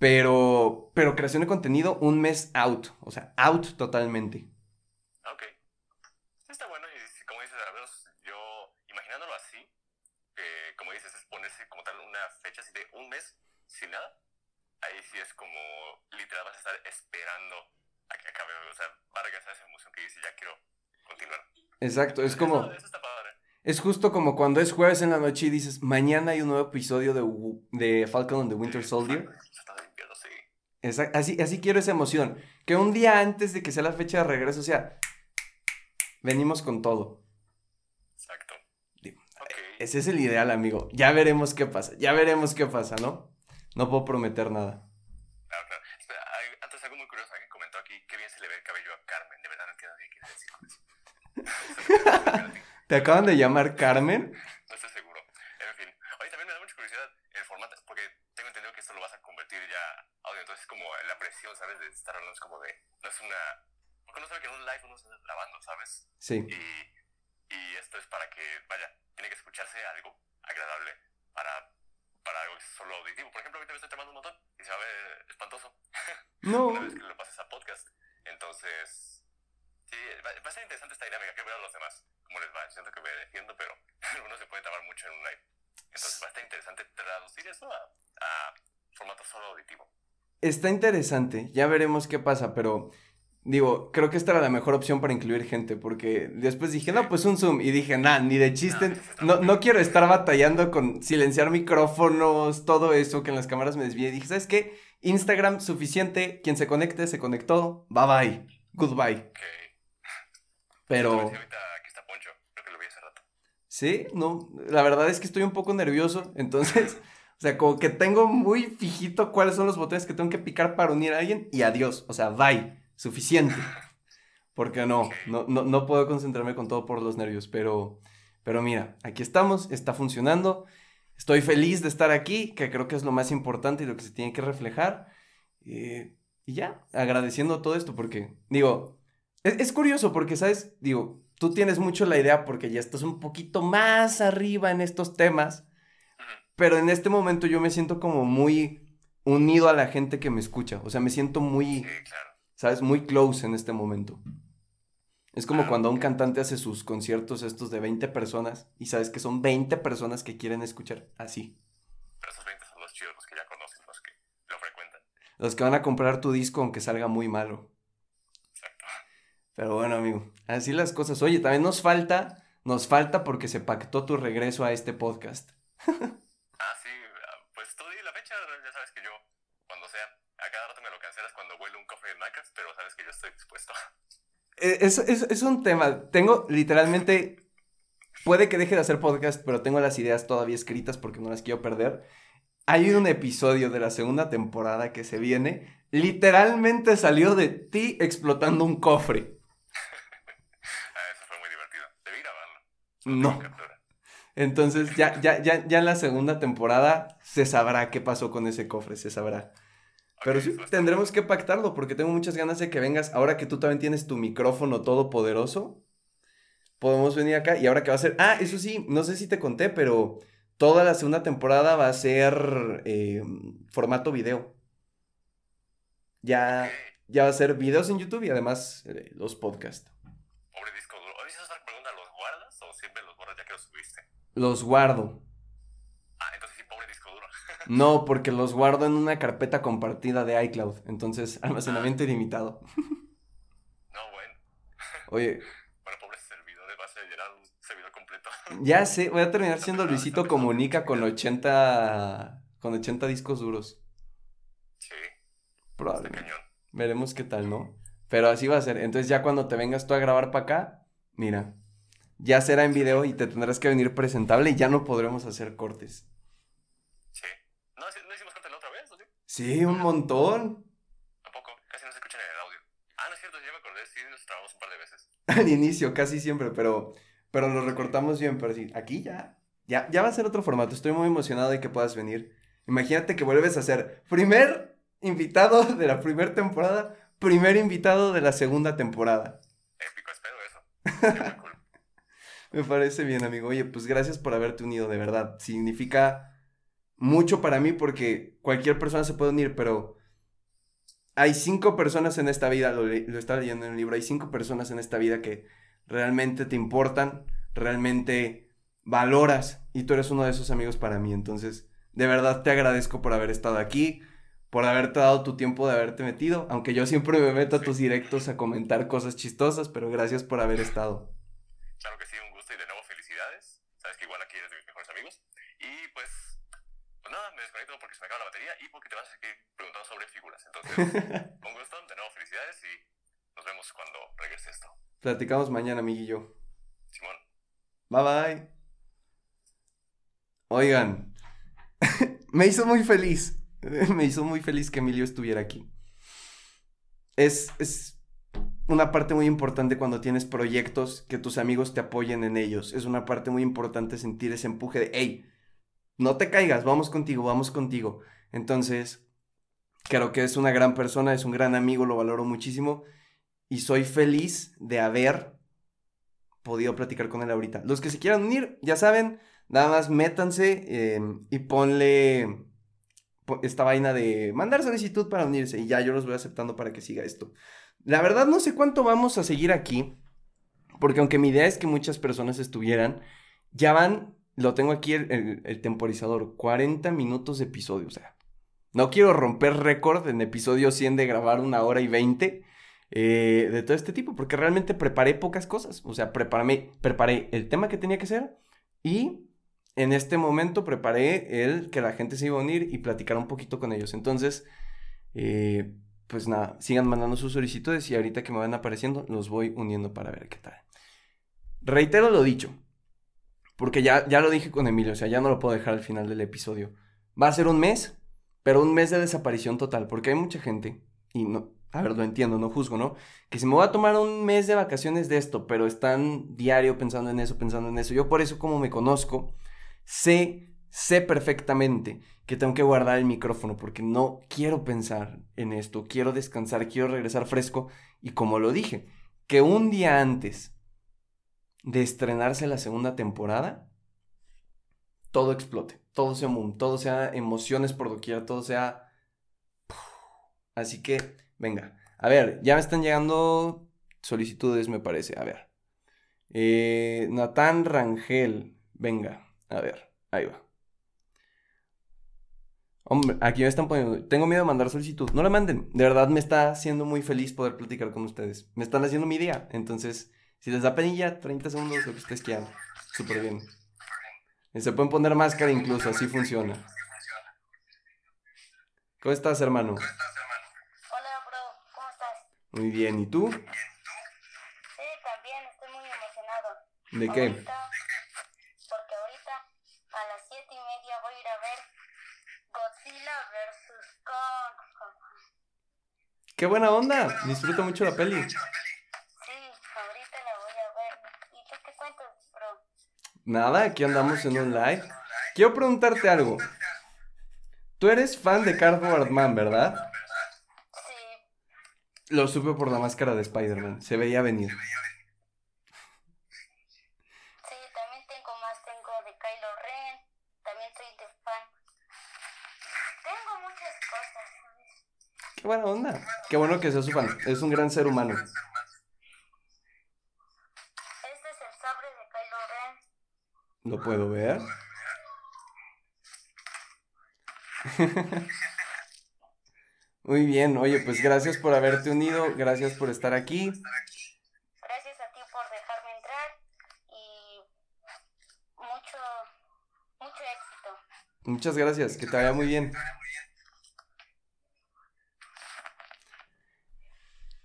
Pero, pero creación de contenido, un mes out, o sea, out totalmente. Ok. Está bueno y como dices, al menos yo, imaginándolo así, que como dices, es ponerse como tal una fecha así de un mes sin nada, ahí sí es como literal vas a estar esperando a que acabe, o sea, va a regresar esa emoción que dice, ya quiero continuar. Exacto, es como, Eso, está padre. Es justo como cuando es jueves en la noche y dices, mañana hay un nuevo episodio de, de Falcon and the Winter Soldier. Falcon, se está limpiando, sí. Exact- así, así quiero esa emoción. Que un día antes de que sea la fecha de regreso, o sea, venimos con todo. Exacto. Ese es el ideal, amigo. Ya veremos qué pasa, ya veremos qué pasa, ¿no? No puedo prometer nada. Claro, claro. Espera, hay- antes algo muy curioso, alguien comentó aquí que bien se le ve el cabello a Carmen. De verdad no entiendo qué quiere decir con eso. ¿Te acaban de llamar Carmen? No estoy seguro. En fin. Oye, también me da mucha curiosidad el formato, porque tengo entendido que esto lo vas a convertir ya a audio. Entonces, como la presión, ¿sabes? De estar hablando es como de. No es una. Porque uno sabe que en un live uno está grabando, ¿sabes? Sí. Y, y esto es para que, vaya, tiene que escucharse algo agradable para, para algo solo auditivo. Por ejemplo, ahorita me estoy tomando un montón y se va a ver espantoso No. una vez que lo pases a podcast. Entonces, sí, va, va a ser interesante esta dinámica. Que vean los demás cómo les va. Siento que me defiendo, pero uno se puede trabar mucho en un live. Entonces, va a estar interesante traducir eso a, a formato solo auditivo. Está interesante, ya veremos qué pasa, pero digo, creo que esta era la mejor opción para incluir gente, porque después dije, no, pues un Zoom, y dije, nah, ni de chiste, no, no quiero estar batallando con silenciar micrófonos, todo eso, que en las cámaras me desvíe. dije, ¿sabes qué? Instagram, suficiente, quien se conecte, se conectó, bye bye, goodbye. Ok. Pero... Ahorita aquí está Poncho, creo que lo vi hace rato. Sí, no, la verdad es que estoy un poco nervioso, entonces, o sea, como que tengo muy fijito cuáles son los botones que tengo que picar para unir a alguien y adiós, o sea, bye, suficiente. Porque no, no, no, no puedo concentrarme con todo por los nervios, pero, pero mira, aquí estamos, está funcionando, estoy feliz de estar aquí, que creo que es lo más importante y lo que se tiene que reflejar. eh, y ya, agradeciendo todo esto, porque, digo, es, es curioso porque, ¿sabes? Digo, tú tienes mucho la idea porque ya estás un poquito más arriba en estos temas, pero en este momento yo me siento como muy unido a la gente que me escucha, o sea, me siento muy, Sí, claro. ¿sabes? Muy close en este momento. Es como cuando un cantante hace sus conciertos estos de 20 personas y sabes que son 20 personas que quieren escuchar así. Pero esos 20 son los chidos, los que ya conocen, los que lo frecuentan. Los que van a comprar tu disco aunque salga muy malo. Pero bueno, amigo, así las cosas. Oye, también nos falta, nos falta porque se pactó tu regreso a este podcast. Ah, sí, ah, pues tú di la fecha, ya sabes que yo, cuando sea, a cada rato me lo cancelas cuando huele un cofre de nacas, pero sabes que yo estoy dispuesto. Eh, Es, es, es un tema. Tengo literalmente. Puede que deje de hacer podcast, pero tengo las ideas todavía escritas porque no las quiero perder. Hay un episodio de la segunda temporada que se viene. Literalmente salió de ti explotando un cofre. Ah, eso fue muy divertido. Debí grabarlo. No. Entonces, ya, ya, ya, ya en la segunda temporada se sabrá qué pasó con ese cofre, se sabrá. Pero sí, tendremos que pactarlo porque tengo muchas ganas de que vengas. Ahora que tú también tienes tu micrófono todopoderoso, podemos venir acá. Y ahora que va a ser. Ah, eso sí, no sé si te conté, pero toda la segunda temporada va a ser eh, formato video. Ya, ya va a ser videos en YouTube y además eh, los podcasts. Pobre disco duro. Oye, esa es otra pregunta, ¿los guardas o siempre los borras ya que los subiste? Los guardo. Ah, entonces sí, pobre disco duro. No, porque los guardo en una carpeta compartida de iCloud. Entonces, almacenamiento ilimitado. No, bueno. Oye, Bueno, pobres servidores, vas a llenar un servidor completo. ya sé, voy a terminar siendo Luisito Comunica con 80, con 80 discos duros. Sí, Probablemente. cañón. Veremos qué tal, ¿no? Pero así va a ser. Entonces ya cuando te vengas tú a grabar para acá, mira, ya será en video y te tendrás que venir presentable y ya no podremos hacer cortes. Sí. ¿No, ¿no hicimos corte la otra vez? ¿o sí? Sí, un montón. Tampoco, casi no se escucha en el audio. Ah, no es cierto, ya me acordé, sí, nos trabamos un par de veces. Al inicio, casi siempre, pero, pero lo recortamos bien. Pero sí, aquí ya, ya, ya va a ser otro formato. Estoy muy emocionado de que puedas venir. Imagínate que vuelves a ser primer invitado de la primera temporada, primer invitado de la segunda temporada. Épico, espero eso. Me parece bien, amigo. Oye, pues gracias por haberte unido, de verdad. Significa mucho para mí porque cualquier persona se puede unir, pero hay cinco personas en esta vida, lo, lo estaba leyendo en un libro, hay cinco personas en esta vida que realmente te importan, realmente valoras y tú eres uno de esos amigos para mí. Entonces, de verdad te agradezco por haber estado aquí, por haberte dado tu tiempo de haberte metido, aunque yo siempre me meto a tus directos a comentar cosas chistosas, pero gracias por haber estado. Claro que sí, gusto y de nuevo felicidades. Sabes que igual aquí eres de mis mejores amigos. Y pues, pues nada, me desconecto porque se me acaba y porque te vas a seguir preguntando sobre figuras. Entonces, un gusto, nuevo felicidades y nos vemos cuando regrese esto. Platicamos mañana, amiguillo. Simón. Bye bye. Oigan, me hizo muy feliz. Me hizo muy feliz que Emilio estuviera aquí. Es, es una parte muy importante cuando tienes proyectos que tus amigos te apoyen en ellos. Es una parte muy importante sentir ese empuje de, hey, no te caigas, vamos contigo, vamos contigo. Entonces, creo que es una gran persona, es un gran amigo, lo valoro muchísimo. Y soy feliz de haber podido platicar con él ahorita. Los que se quieran unir, ya saben, nada más métanse eh, y ponle po- esta vaina de mandar solicitud para unirse y ya yo los voy aceptando para que siga esto. La verdad no sé cuánto vamos a seguir aquí, porque aunque mi idea es que muchas personas estuvieran, ya van, lo tengo aquí el, el- el temporizador, 40 minutos de episodio, o sea, no quiero romper récord en episodio 100 de grabar una hora y 20, eh, de todo este tipo, porque realmente preparé pocas cosas. O sea, preparé, preparé el tema que tenía que ser y en este momento preparé el que la gente se iba a unir y platicar un poquito con ellos. Entonces, eh, pues nada, sigan mandando sus solicitudes y ahorita que me van apareciendo los voy uniendo para ver qué tal. Reitero lo dicho, porque ya, ya lo dije con Emilio, o sea, ya no lo puedo dejar al final del episodio. Va a ser un mes, pero un mes de desaparición total, porque hay mucha gente, y no, a ver, lo entiendo, no juzgo, ¿no? Que se me va a tomar un mes de vacaciones de esto, pero están diario pensando en eso, pensando en eso. Yo por eso como me conozco, sé, sé perfectamente que tengo que guardar el micrófono porque no quiero pensar en esto, quiero descansar, quiero regresar fresco y como lo dije, que un día antes de estrenarse la segunda temporada, todo explote, todo sea boom, todo sea emociones por doquier, todo sea... Así que, venga, a ver, ya me están llegando solicitudes, me parece, a ver. Eh, Natán Rangel, venga, a ver, ahí va. Hombre, aquí me están poniendo. Tengo miedo de mandar solicitud. No la manden. De verdad me está haciendo muy feliz poder platicar con ustedes. Me están haciendo mi día. Entonces, si les da penilla, 30 segundos, lo que ustedes quieran. Súper bien. Y se pueden poner máscara incluso, así funciona. ¿Cómo estás, hermano? Hola, bro, ¿cómo estás? Muy bien. ¿Y tú? Sí, también estoy muy emocionado. ¿De qué? Ahorita, porque ahorita a las siete y media voy a ir a ver Godzilla vs. Kong. ¡Qué buena onda! Disfruto mucho la peli. Sí, ahorita la voy a ver. ¿Y tú qué cuentas, bro? Nada, aquí andamos en un live. Quiero preguntarte algo. Tú eres fan de Cardboard Man, ¿verdad? Sí, Lo supe por la máscara de Spider-Man. Se veía venir. sí, también tengo más. Tengo de Kylo Ren. También soy de fan. Tengo muchas cosas. Qué buena onda. Qué bueno que seas su fan. Es un gran ser humano. ¿Lo puedo ver? Muy bien, oye, pues gracias por haberte unido, gracias por estar aquí. Gracias a ti por dejarme entrar y mucho, mucho éxito. Muchas gracias, que te vaya muy bien.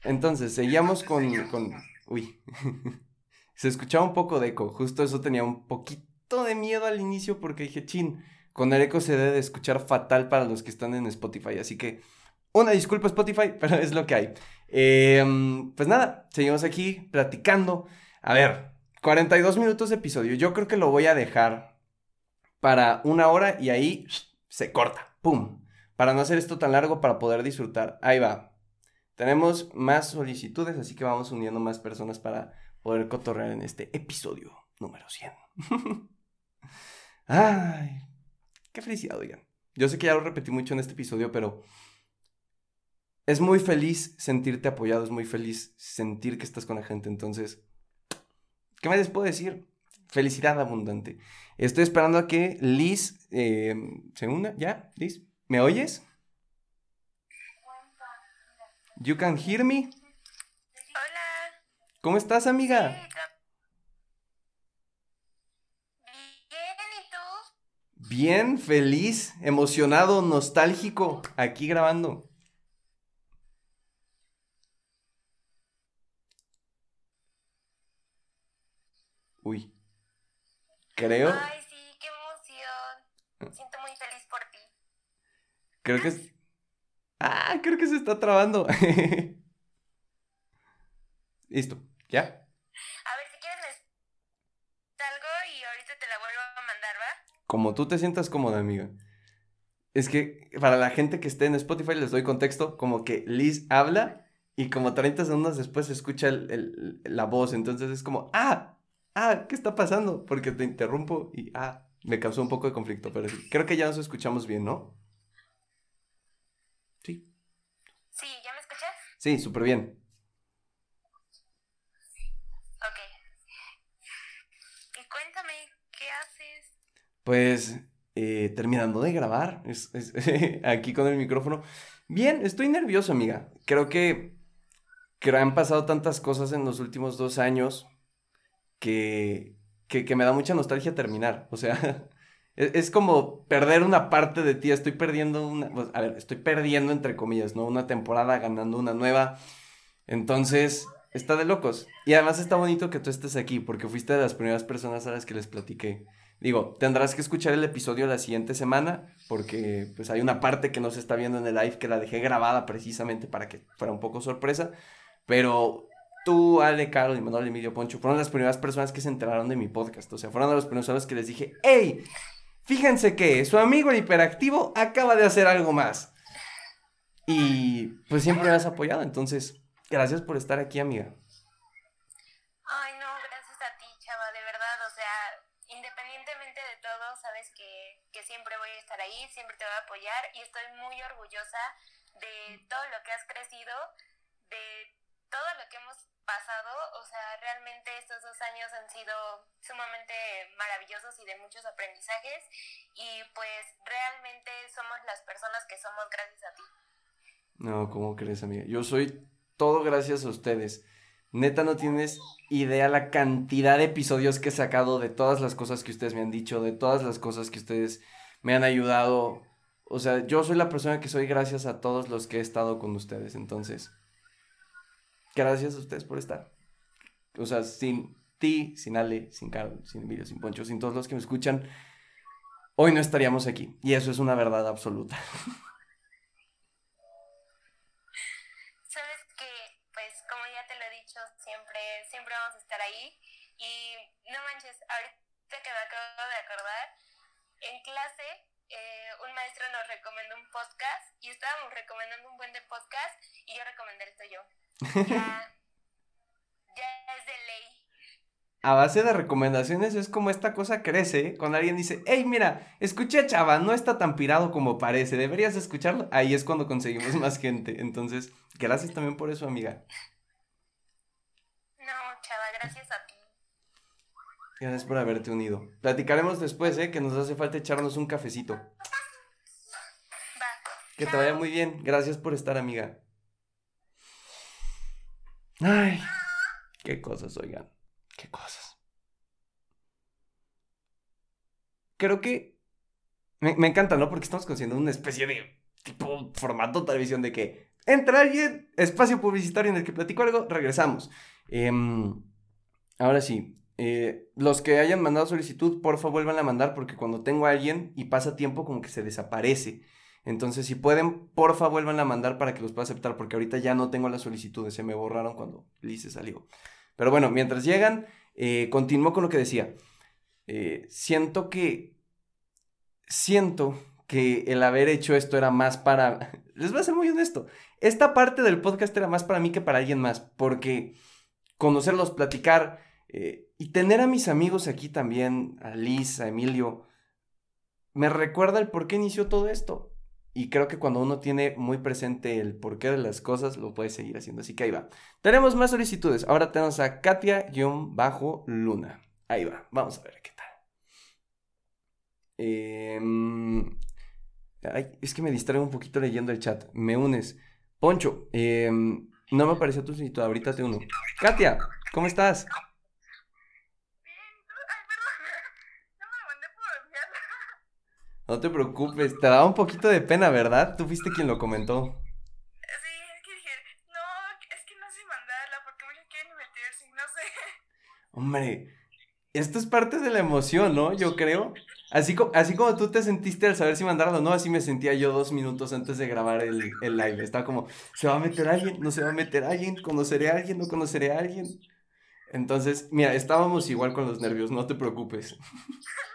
Entonces, seguíamos con, con... Uy, se escuchaba un poco de eco, justo eso tenía un poquito de miedo al inicio porque dije, chin, con el eco se debe de escuchar fatal para los que están en Spotify, así que una disculpa Spotify, pero es lo que hay. Eh, pues nada, seguimos aquí platicando. A ver, 42 minutos de episodio, yo creo que lo voy a dejar para una hora y ahí se corta, ¡pum! Para no hacer esto tan largo, para poder disfrutar. Ahí va. Tenemos más solicitudes, así que vamos uniendo más personas para poder cotorrear en este episodio número 100. Ay, qué felicidad, oigan. Yo sé que ya lo repetí mucho en este episodio, pero es muy feliz sentirte apoyado, es muy feliz sentir que estás con la gente. Entonces, ¿qué más les puedo decir? Felicidad abundante. Estoy esperando a que Liz eh, se una. ¿Ya? Liz, ¿me oyes? You can hear me. Hola. ¿Cómo estás, amiga? Bien, feliz, emocionado, nostálgico, aquí grabando. Uy. Creo, Ay, sí, qué emoción. Siento muy feliz por ti. creo que es... Ah, creo que se está trabando. Listo, ¿ya? A ver, si quieres me salgo y ahorita te la vuelvo a mandar, ¿va? Como tú te sientas cómoda, amiga. Es que para la gente que esté en Spotify les doy contexto, como que Liz habla y como 30 segundos después se escucha el- el- la voz, entonces es como, ah, ah, ¿qué está pasando? Porque te interrumpo y, ah, me causó un poco de conflicto, pero sí, creo que ya nos escuchamos bien, ¿no? Sí, Sí, ¿ya me escuchas? sí, súper bien. Ok. Y cuéntame, ¿qué haces? Pues eh, terminando de grabar, es- aquí con el micrófono. Bien, estoy nervioso, amiga. Creo que que han pasado tantas cosas en los últimos dos años que, que, me da mucha nostalgia terminar. O sea, es, es, como perder una parte de ti. Estoy perdiendo una, pues, a ver, estoy perdiendo entre comillas, ¿no? Una temporada ganando una nueva. Entonces, está de locos. Y además está bonito que tú estés aquí porque fuiste de las primeras personas a las que les platiqué. Digo, tendrás que escuchar el episodio la siguiente semana porque pues hay una parte que no se está viendo en el live que la dejé grabada precisamente para que fuera un poco sorpresa. Pero tú, Ale, Carol y Manuel Emilio Poncho fueron las primeras personas que se enteraron de mi podcast. O sea, fueron de las primeras que les dije, ¡Hey! Fíjense que su amigo el hiperactivo acaba de hacer algo más. Y pues siempre me has apoyado, entonces, gracias por estar aquí, amiga. Ay, no, gracias a ti, chava, de verdad, o sea, independientemente de todo, sabes que, que siempre voy a estar ahí, siempre te voy a apoyar y estoy muy orgullosa de todo lo que has crecido, de todo lo que hemos pasado, o sea, realmente estos dos años han sido sumamente maravillosos y de muchos aprendizajes y pues realmente somos las personas que somos gracias a ti. No, ¿cómo crees, amiga? Yo soy todo gracias a ustedes. Neta, no tienes idea la cantidad de episodios que he sacado de todas las cosas que ustedes me han dicho, de todas las cosas que ustedes me han ayudado. O sea, yo soy la persona que soy gracias a todos los que he estado con ustedes. Entonces, gracias a ustedes por estar. O sea, sin ti, sin Ale, sin Carol, sin Emilio, sin Poncho, sin todos los que me escuchan, hoy no estaríamos aquí. Y eso es una verdad absoluta. Sabes que, pues, como ya te lo he dicho, siempre, siempre vamos a estar ahí. Y no manches, ahorita que me acabo de acordar, en clase eh, un maestro nos recomendó un podcast y estábamos recomendando un buen de podcast y yo recomendé el tuyo. Ya, ya es de ley. A base de recomendaciones es como esta cosa crece, cuando alguien dice, hey, mira, escuché a Chava, no está tan pirado como parece, deberías escucharlo. Ahí es cuando conseguimos más gente. Entonces, gracias también por eso, amiga. No, Chava, gracias a ti. Gracias por haberte unido. Platicaremos después, ¿eh? Que nos hace falta echarnos un cafecito. Que te vaya muy bien. Gracias por estar, amiga. Ay, qué cosas, oigan. Qué cosas. Creo que me, me encanta, ¿no? Porque estamos consiguiendo una especie de tipo formato televisión de que entra alguien, espacio publicitario en el que platico algo, regresamos. Em, ahora sí, eh, los que hayan mandado solicitud, por favor vuelvan a mandar porque cuando tengo a alguien y pasa tiempo como que se desaparece. Entonces, si pueden, por favor vuelvan a mandar para que los pueda aceptar porque ahorita ya no tengo las solicitudes, se me borraron cuando Lice salió. Pero bueno, mientras llegan, eh, continúo con lo que decía. Eh, siento que... Siento que el haber hecho esto era más para... Les voy a ser muy honesto. Esta parte del podcast era más para mí que para alguien más. Porque conocerlos, platicar y tener a mis amigos aquí también, a Liz, a Emilio, me recuerda el por qué inició todo esto. Y creo que cuando uno tiene muy presente el porqué de las cosas, lo puede seguir haciendo. Así que ahí va. Tenemos más solicitudes. Ahora tenemos a Katia-Luna. Ahí va. Vamos a ver qué tal. Ay, es que me distraigo un poquito leyendo el chat. Me unes. Poncho, eh, no me apareció tu solicitud. Ahorita te uno. Katia, ¿cómo estás? No te preocupes, te daba un poquito de pena, ¿verdad? Tú fuiste quien lo comentó. Sí, es que dije, no, es que no sé mandarla porque me quieren meterse, no sé. Hombre, esto es parte de la emoción, ¿no? Yo creo. Así, co así como tú te sentiste al saber si mandarlo o no, así me sentía yo dos minutos antes de grabar el, el live. Estaba como, ¿se va a meter alguien? ¿No se va a meter alguien? ¿Conoceré a alguien? ¿No conoceré a alguien? Entonces, mira, estábamos igual con los nervios, no te preocupes.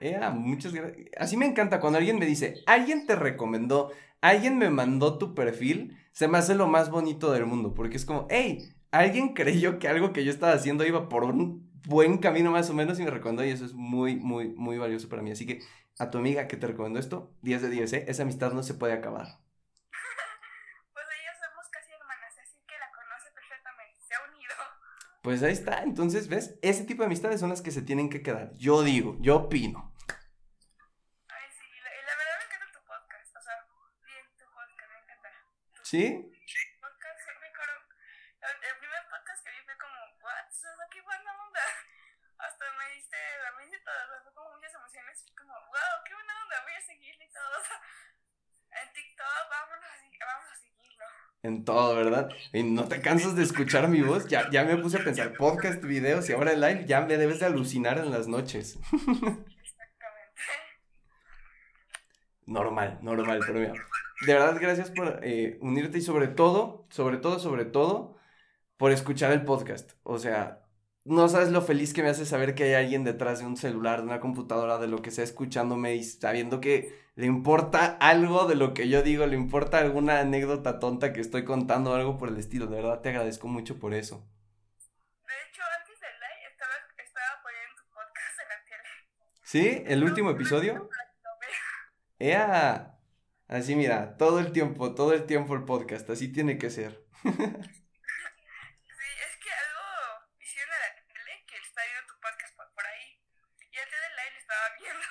Yeah, muchas gracias. Así me encanta cuando alguien me dice, alguien te recomendó, alguien me mandó tu perfil, se me hace lo más bonito del mundo, porque es como, hey, alguien creyó que algo que yo estaba haciendo iba por un buen camino más o menos y me recomendó y eso es muy, muy, muy valioso para mí. Así que a tu amiga que te recomendó esto, 10 de 10, ¿eh? Esa amistad no se puede acabar. Pues ella somos casi hermanas, así que la conoce perfectamente, se ha unido. Pues ahí está, entonces, ¿ves? Ese tipo de amistades son las que se tienen que quedar. Yo digo, yo opino. Ay, sí, la, la verdad me encanta tu podcast. O sea, bien, tu podcast, me encanta. ¿Sí? Podcast, sí, me acuerdo. El, el primer podcast que vi fue como, ¿what? Qué buena onda. Hasta me diste, me diste sea, fue como muchas emociones. Como, wow, qué buena onda, voy a seguirle y todo. En TikTok, vámonos a, vamos a seguirlo. En todo, ¿verdad? Y no te cansas de escuchar mi voz. Ya, ya me puse a pensar, podcast, videos y ahora live, ya me debes de alucinar en las noches. Exactamente. Normal, normal, pero mira. De verdad, gracias por eh, unirte y sobre todo, sobre todo, sobre todo, por escuchar el podcast. O sea, no sabes lo feliz que me hace saber que hay alguien detrás de un celular, de una computadora, de lo que sea, escuchándome y sabiendo que le importa algo de lo que yo digo, le importa alguna anécdota tonta que estoy contando algo por el estilo. De verdad, te agradezco mucho por eso. De hecho, antes del live estaba, estaba poniendo tu podcast en la tele. ¿Sí? ¿El último episodio? ¡Ea! Así mira, todo el tiempo, todo el tiempo el podcast, así tiene que ser. Sí, es que algo hicieron a la tele que está viendo tu podcast por, por ahí. Y live lo estaba viendo.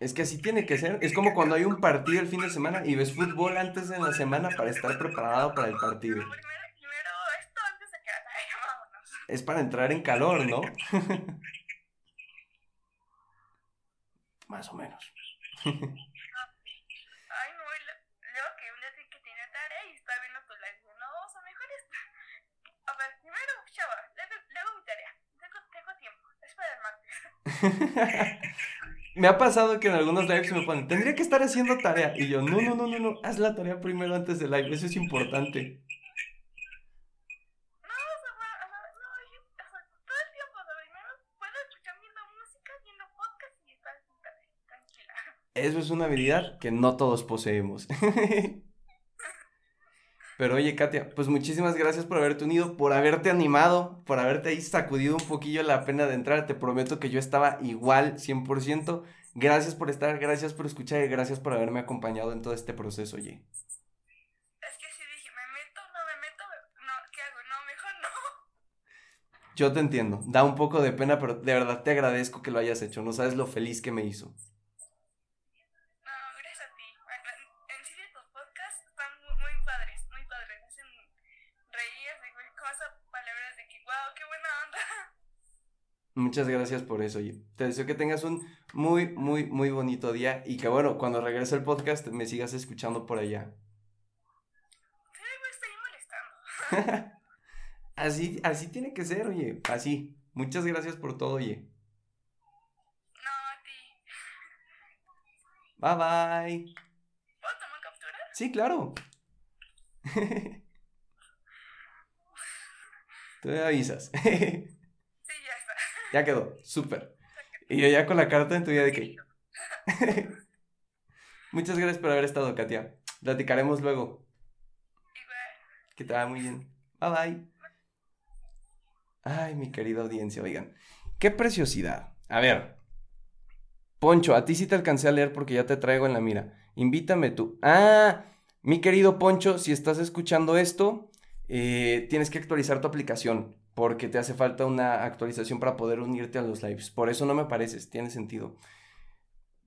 Es que así tiene que ser. Es como cuando hay un partido el fin de semana y ves fútbol antes de la semana para estar preparado para el partido. Primero, primero esto antes de que vámonos. Es para entrar en calor, ¿no? Más o menos. Ay, no, y lo- lo- luego que un día sí que tiene tarea y está viendo tu live. digo, No, o sea, mejor es. A ver, primero, chava, luego, luego mi tarea. Tengo, tengo tiempo. Es para el martes. Me ha pasado que en algunos lives me ponen, tendría que estar haciendo tarea. Y yo, no, no, no, no, no, haz la tarea primero antes del live, eso es importante. Eso es una habilidad que no todos poseemos. Pero oye, Katia, pues muchísimas gracias por haberte unido, por haberte animado, por haberte ahí sacudido un poquillo la pena de entrar. Te prometo que yo estaba igual, 100%. Gracias por estar, gracias por escuchar y gracias por haberme acompañado en todo este proceso, oye. Es que sí dije, ¿me meto? ¿No me meto? No, ¿qué hago? No, mejor no. Yo te entiendo, da un poco de pena, pero de verdad te agradezco que lo hayas hecho. No sabes lo feliz que me hizo. No, gracias a ti. En- En serio, tus podcasts están muy, muy padres, muy padres. Hacen reír, de cosas, palabras de que, wow, qué buena onda. Muchas gracias por eso, oye. Te deseo que tengas un muy, muy, muy bonito día y que bueno, cuando regrese el podcast me sigas escuchando por allá. Molestando. Así, así tiene que ser, oye, así. Muchas gracias por todo, oye. No, a ti. Bye bye. ¿Puedo tomar captura? Sí, claro. Tú me avisas. Ya quedó, súper. Y yo ya con la carta en tu día de que... Muchas gracias por haber estado, Katia. Platicaremos luego. Igual. Que te vaya muy bien. Bye bye. Ay, mi querida audiencia, oigan. Qué preciosidad. A ver. Poncho, a ti sí te alcancé a leer porque ya te traigo en la mira. Invítame tú. Ah, mi querido Poncho, si estás escuchando esto, eh, tienes que actualizar tu aplicación porque te hace falta una actualización para poder unirte a los lives. Por eso no me pareces, tiene sentido.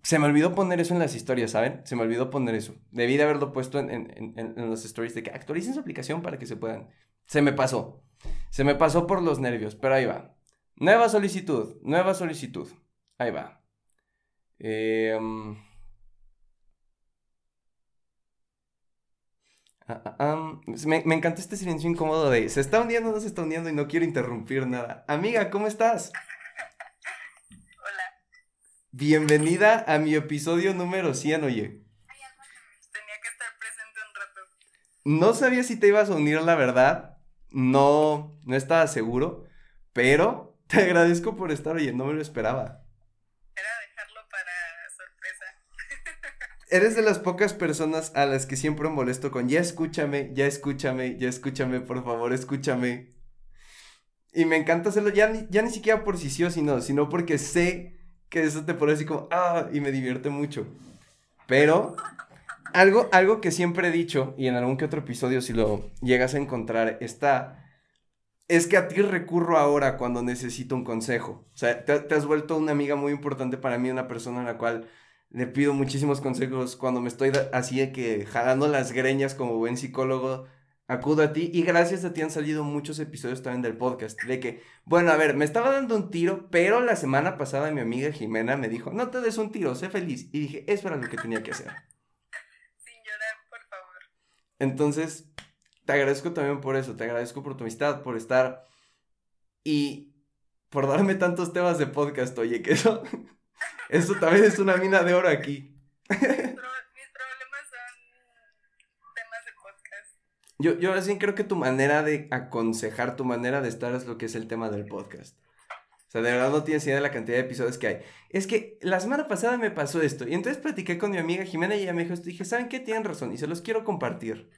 Se me olvidó poner eso en las historias, ¿saben? Se me olvidó poner eso. Debí de haberlo puesto en, en- los stories de que actualicen su aplicación para que se puedan. Se me pasó. Se me pasó por los nervios, pero ahí va. Nueva solicitud, nueva solicitud. Ahí va. Eh. Ah, me, me encanta este silencio incómodo de se está hundiendo, no se está hundiendo y no quiero interrumpir nada. Amiga, ¿cómo estás? Hola. Bienvenida a mi episodio número 100, oye. Tenía que estar presente un rato. No sabía si te ibas a unir, la verdad. No, no estaba seguro. Pero te agradezco por estar, oye, no me lo esperaba. Era dejarlo para sorpresa. Eres de las pocas personas a las que siempre molesto con ya escúchame, ya escúchame, ya escúchame, por favor, escúchame. Y me encanta hacerlo ya ni, ya ni siquiera por si sí o si no, sino porque sé que eso te pone así como, ah, y me divierte mucho. Pero algo, algo que siempre he dicho, y en algún que otro episodio si lo llegas a encontrar, está es que a ti recurro ahora cuando necesito un consejo. O sea, te, te, has vuelto una amiga muy importante para mí, una persona a la cual le pido muchísimos consejos cuando me estoy así de que jalando las greñas como buen psicólogo. Acudo a ti y gracias a ti han salido muchos episodios también del podcast. De que, bueno, a ver, me estaba dando un tiro, pero la semana pasada mi amiga Jimena me dijo, no te des un tiro, sé feliz. Y dije, eso era lo que tenía que hacer. Sin llorar, por favor. Entonces, te agradezco también por eso, te agradezco por tu amistad, por estar y por darme tantos temas de podcast, oye, que eso, eso también es una mina de oro aquí. Mis problemas son temas de podcast. Yo, yo así creo que tu manera de aconsejar, tu manera de estar es lo que es el tema del podcast. O sea, de verdad no tienes idea de la cantidad de episodios que hay. Es que la semana pasada me pasó esto. Y entonces platiqué con mi amiga Jimena y ella me dijo esto. Y dije, ¿saben qué? Tienen razón. Y se los quiero compartir.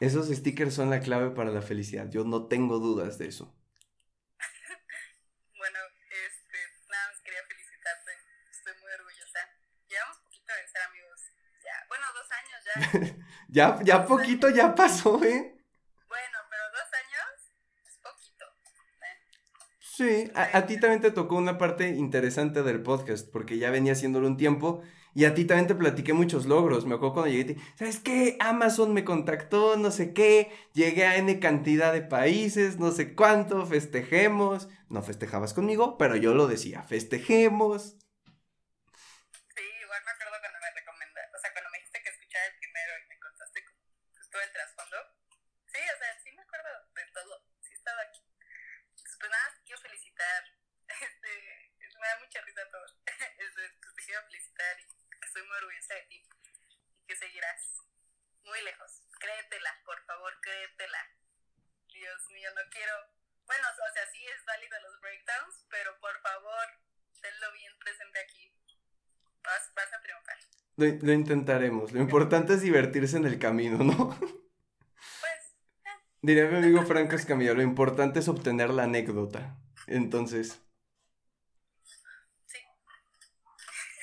Esos stickers son la clave para la felicidad. Yo no tengo dudas de eso. ya. ya, poquito ya pasó, ¿eh? Bueno, pero dos años es poquito. ¿eh? Sí, a, a ti también te tocó una parte interesante del podcast, porque ya venía haciéndolo un tiempo y a ti también te platiqué muchos logros. Me acuerdo cuando llegué, ¿sabes qué? Amazon me contactó, no sé qué. Llegué a N cantidad de países, no sé cuánto, festejemos. No festejabas conmigo, pero yo lo decía, festejemos. Sí, igual me acuerdo cuando me recomendaste, o sea, cuando me dijiste que escuchara el primero y me contaste pues, todo el trasfondo. Sí, o sea, sí me acuerdo de todo. Sí estaba aquí. Entonces, pues nada, quiero felicitar. Este, me da mucha risa todo. Este, pues, te quiero felicitar y estoy muy orgullosa de ti y que seguirás muy lejos. Créetela, por favor, créetela. Dios mío, no quiero. Bueno, o sea, sí es válido los breakdowns, pero por favor, tenlo bien presente aquí. Vas, vas a triunfar. Lo, lo, intentaremos. Lo importante es divertirse en el camino, ¿no? Pues. Eh. Diría mi amigo Franco Escamilla, lo importante es obtener la anécdota. Entonces. Sí.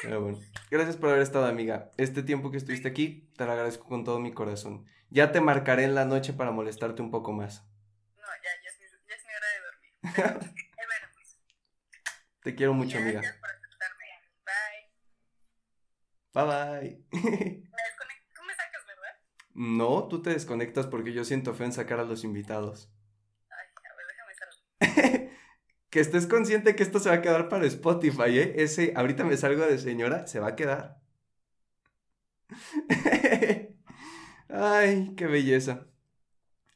Pero bueno. Gracias por haber estado, amiga. Este tiempo que estuviste aquí, te lo agradezco con todo mi corazón. Ya te marcaré en la noche para molestarte un poco más. No, ya, ya, es, mi, ya es mi hora de dormir. eh, bueno, pues. Te quiero mucho, amiga. Gracias por aceptarme. Bye. Bye, bye. me Tú me sacas, ¿verdad? No, tú te desconectas porque yo siento fe en sacar a los invitados. Ay, a ver, déjame salgo. Que estés consciente que esto se va a quedar para Spotify, ¿eh? Ese, ahorita me salgo de señora, se va a quedar. Ay, qué belleza.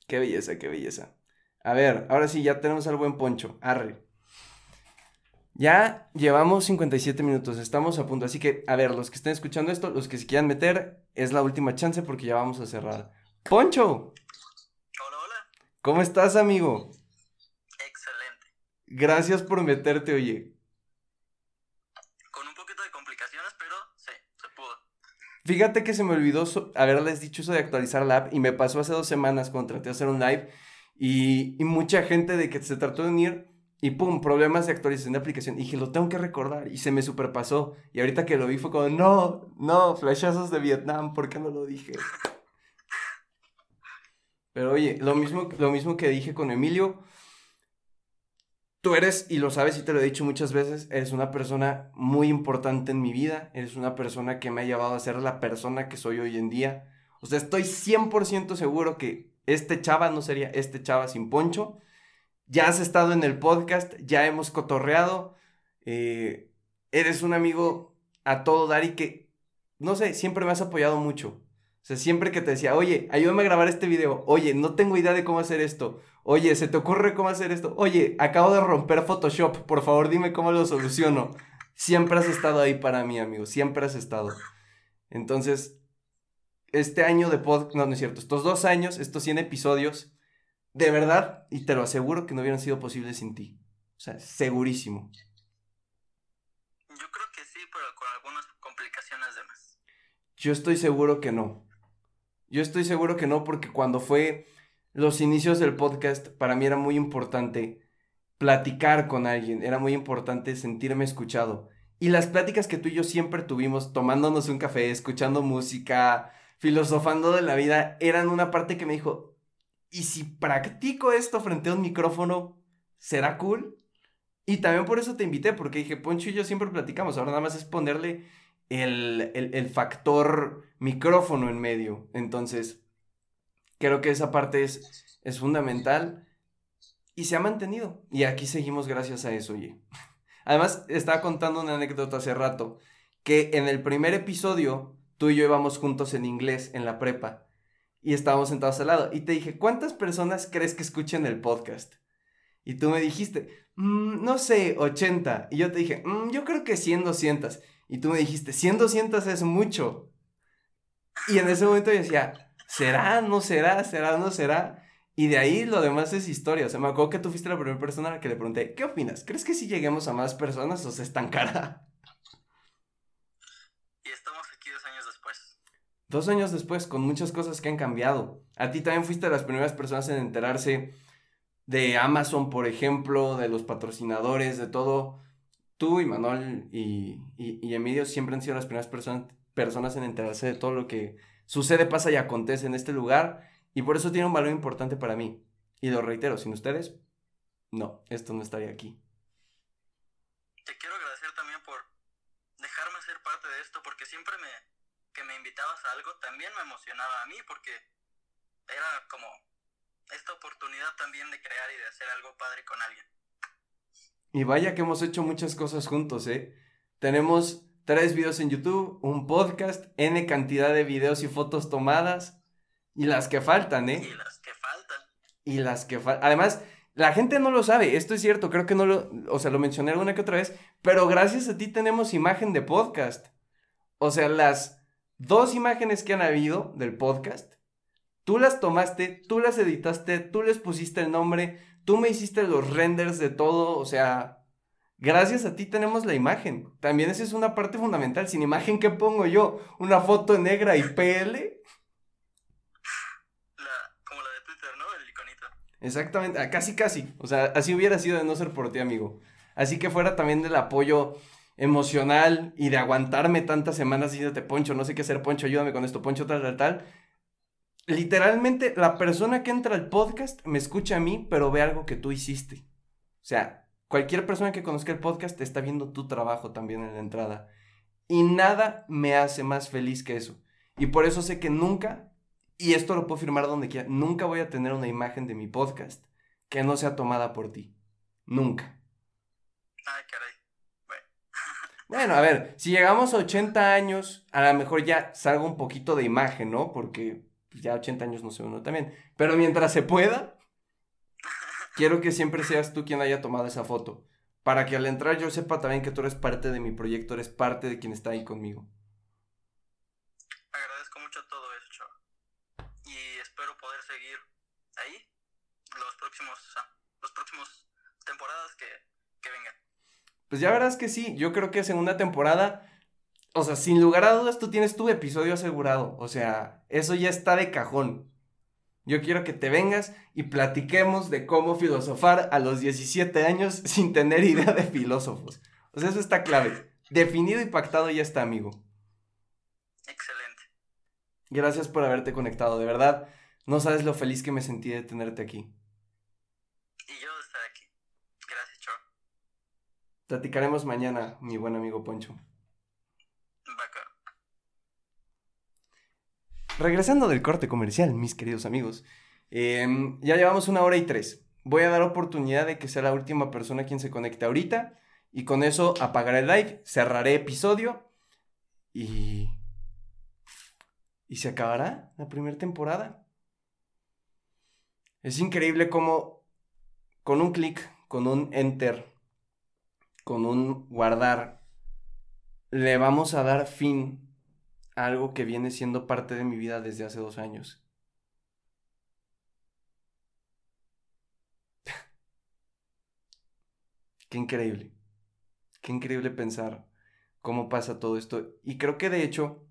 Qué belleza, qué belleza. A ver, ahora sí, ya tenemos al buen Poncho. Arre. Ya llevamos 57 minutos, estamos a punto. Así que, a ver, los que estén escuchando esto, los que se quieran meter, es la última chance porque ya vamos a cerrar. Poncho. Hola, hola. ¿Cómo estás, amigo? Gracias por meterte, oye. Con un poquito de complicaciones, pero sí, se pudo. Fíjate que se me olvidó so haberles dicho eso de actualizar la app y me pasó hace dos semanas cuando traté de hacer un live y, y mucha gente de que se trató de unir y pum, problemas de actualización de aplicación. Y dije, lo tengo que recordar. Y se me superpasó. Y ahorita que lo vi fue como, no, no, flashazos de Vietnam, ¿por qué no lo dije? Pero oye, lo mismo, lo mismo que dije con Emilio. Tú eres, y lo sabes y te lo he dicho muchas veces, eres una persona muy importante en mi vida. Eres una persona que me ha llevado a ser la persona que soy hoy en día. O sea, estoy 100% seguro que este chava no sería este chava sin poncho ya has estado en el podcast, ya hemos cotorreado, eh, eres un amigo a todo dar que, no sé, siempre me has apoyado mucho. O sea, siempre que te decía, oye, ayúdame a grabar este video, oye, no tengo idea de cómo hacer esto, oye, ¿se te ocurre cómo hacer esto? Oye, acabo de romper Photoshop, por favor dime cómo lo soluciono. Siempre has estado ahí para mí, amigo, siempre has estado. Entonces, este año de podcast, no, no es cierto, estos dos años, estos 100 episodios, de verdad, y te lo aseguro que no hubieran sido posibles sin ti. O sea, segurísimo. Yo creo que sí, pero con algunas complicaciones de más. Yo estoy seguro que no. Yo estoy seguro que no porque cuando fue los inicios del podcast, para mí era muy importante platicar con alguien, era muy importante sentirme escuchado. Y las pláticas que tú y yo siempre tuvimos, tomándonos un café, escuchando música, filosofando de la vida, eran una parte que me dijo, ¿y si practico esto frente a un micrófono, será cool? Y también por eso te invité, porque dije, Poncho y yo siempre platicamos, ahora nada más es ponerle el, el factor micrófono en medio. Entonces, creo que esa parte es, es fundamental y se ha mantenido. Y aquí seguimos gracias a eso, oye. Además, estaba contando una anécdota hace rato, que en el primer episodio tú y yo íbamos juntos en inglés en la prepa y estábamos sentados al lado y te dije, ¿cuántas personas crees que escuchen el podcast? Y tú me dijiste, mm, no sé, 80. Y yo te dije, mm, yo creo que 100, 200. Y tú me dijiste, 100, 200 es mucho. Y en ese momento yo decía, ¿será? ¿No será? ¿Será? ¿No será? Y de ahí lo demás es historia. O sea, me acuerdo que tú fuiste la primera persona a la que le pregunté, ¿qué opinas? ¿Crees que si lleguemos a más personas o se estancará? Y estamos aquí dos años después. Dos años después, con muchas cosas que han cambiado. A ti también fuiste de las primeras personas en enterarse de Amazon, por ejemplo, de los patrocinadores, de todo. Tú y Manuel y, y, Emilio siempre han sido las primeras personas, personas en enterarse de todo lo que sucede, pasa y acontece en este lugar y por eso tiene un valor importante para mí. Y lo reitero, sin ustedes, no, esto no estaría aquí. Te quiero agradecer también por dejarme ser parte de esto, porque siempre me, que me invitabas a algo también me emocionaba a mí, porque era como esta oportunidad también de crear y de hacer algo padre con alguien. Y vaya que hemos hecho muchas cosas juntos, ¿eh? Tenemos tres videos en YouTube, un podcast, N cantidad de videos y fotos tomadas. Y las que faltan, ¿eh? Y las que faltan. Y las que faltan. Además, la gente no lo sabe, esto es cierto, creo que no lo, o sea, lo mencioné alguna que otra vez, pero gracias a ti tenemos imagen de podcast. O sea, las dos imágenes que han habido del podcast, tú las tomaste, tú las editaste, tú les pusiste el nombre, tú me hiciste los renders de todo, o sea, gracias a ti tenemos la imagen. También esa es una parte fundamental. Sin imagen, ¿qué pongo yo? ¿Una foto negra y PL? Exactamente, ah, casi casi. O sea, así hubiera sido de no ser por ti, amigo. Así que fuera también del apoyo emocional y de aguantarme tantas semanas diciéndote, Poncho, no sé qué hacer, Poncho, ayúdame con esto, Poncho, tal, tal, tal. Literalmente, la persona que entra al podcast me escucha a mí, pero ve algo que tú hiciste. O sea, cualquier persona que conozca el podcast está viendo tu trabajo también en la entrada. Y nada me hace más feliz que eso. Y por eso sé que nunca y esto lo puedo firmar donde quiera, nunca voy a tener una imagen de mi podcast que no sea tomada por ti. Nunca. Ay, caray. Bueno. bueno, a ver, si llegamos a 80 años, a lo mejor ya salga un poquito de imagen, ¿no? Porque ya 80 años no sé uno también. Pero mientras se pueda, quiero que siempre seas tú quien haya tomado esa foto. Para que al entrar yo sepa también que tú eres parte de mi proyecto, eres parte de quien está ahí conmigo. próximos, los próximos temporadas que, que vengan. Pues ya verás que sí, yo creo que segunda temporada, o sea, sin lugar a dudas tú tienes tu episodio asegurado, o sea, eso ya está de cajón. Yo quiero que te vengas y platiquemos de cómo filosofar a los 17 años sin tener idea de filósofos. O sea, eso está clave. Definido y pactado ya está, amigo. Excelente. Gracias por haberte conectado, de verdad. No sabes lo feliz que me sentí de tenerte aquí. Platicaremos mañana, mi buen amigo Poncho. Regresando del corte comercial, mis queridos amigos. Em, ya llevamos una hora y tres. Voy a dar oportunidad de que sea la última persona quien se conecte ahorita. Y con eso apagaré el live, cerraré episodio y... Y se acabará la primera temporada. Es increíble cómo con un clic, con un enter, con un guardar, le vamos a dar fin algo que viene siendo parte de mi vida desde hace dos años. Qué increíble. Qué increíble pensar cómo pasa todo esto. Y creo que de hecho,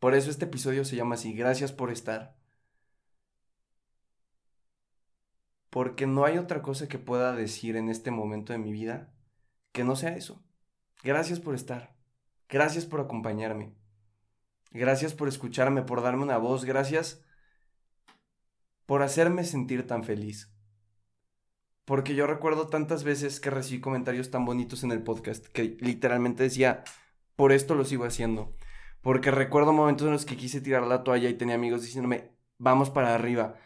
por eso este episodio se llama así. Gracias por estar. Porque no hay otra cosa que pueda decir en este momento de mi vida que no sea eso. Gracias por estar. Gracias por acompañarme. Gracias por escucharme, por darme una voz. Gracias por hacerme sentir tan feliz. Porque yo recuerdo tantas veces que recibí comentarios tan bonitos en el podcast que literalmente decía, por esto lo sigo haciendo. Porque recuerdo momentos en los que quise tirar la toalla y tenía amigos diciéndome, vamos para arriba.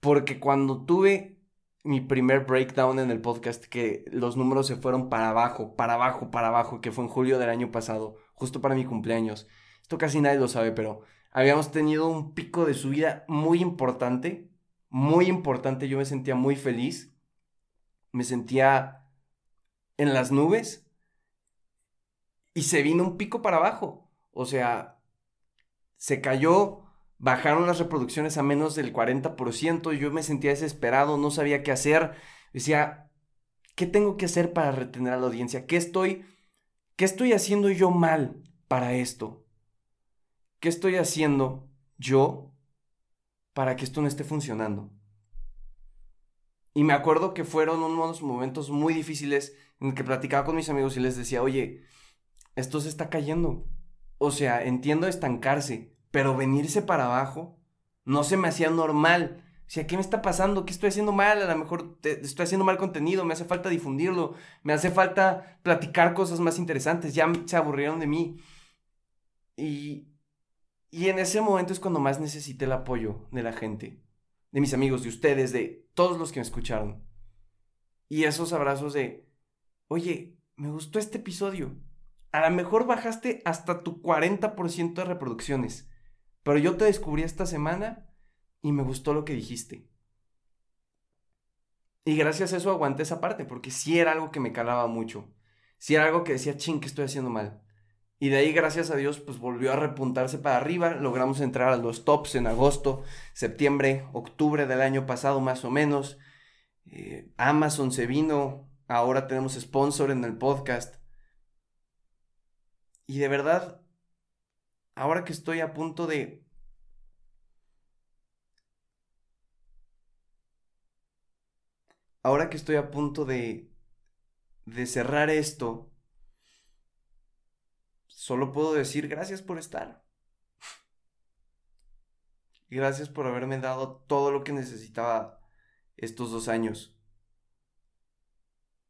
Porque cuando tuve mi primer breakdown en el podcast, que los números se fueron para abajo, para abajo, para abajo, que fue en julio del año pasado, justo para mi cumpleaños. Esto casi nadie lo sabe, pero habíamos tenido un pico de subida muy importante, muy importante. Yo me sentía muy feliz, me sentía en las nubes y se vino un pico para abajo. O sea, se cayó bajaron las reproducciones a menos del 40%, yo me sentía desesperado, no sabía qué hacer, decía, ¿qué tengo que hacer para retener a la audiencia? ¿Qué estoy, qué estoy haciendo yo mal para esto? ¿Qué estoy haciendo yo para que esto no esté funcionando? Y me acuerdo que fueron unos momentos muy difíciles en el que platicaba con mis amigos y les decía, oye, esto se está cayendo. O sea, entiendo estancarse, pero venirse para abajo no se me hacía normal. O sea, ¿qué me está pasando? ¿Qué estoy haciendo mal? A lo mejor estoy haciendo mal contenido, me hace falta difundirlo, me hace falta platicar cosas más interesantes, ya se aburrieron de mí. Y, y en ese momento es cuando más necesité el apoyo de la gente, de mis amigos, de ustedes, de todos los que me escucharon. Y esos abrazos de, oye, me gustó este episodio. A lo mejor bajaste hasta tu 40% de reproducciones. Pero yo te descubrí esta semana y me gustó lo que dijiste. Y gracias a eso aguanté esa parte, porque sí era algo que me calaba mucho. Sí era algo que decía, ching, que estoy haciendo mal. Y de ahí, gracias a Dios, pues volvió a repuntarse para arriba. Logramos entrar a los tops en agosto, septiembre, octubre del año pasado, más o menos. Eh, Amazon se vino. Ahora tenemos sponsor en el podcast. Y de verdad, ahora que estoy a punto de... Ahora que estoy a punto de... de cerrar esto, solo puedo decir gracias por estar. Gracias por haberme dado todo lo que necesitaba estos dos años.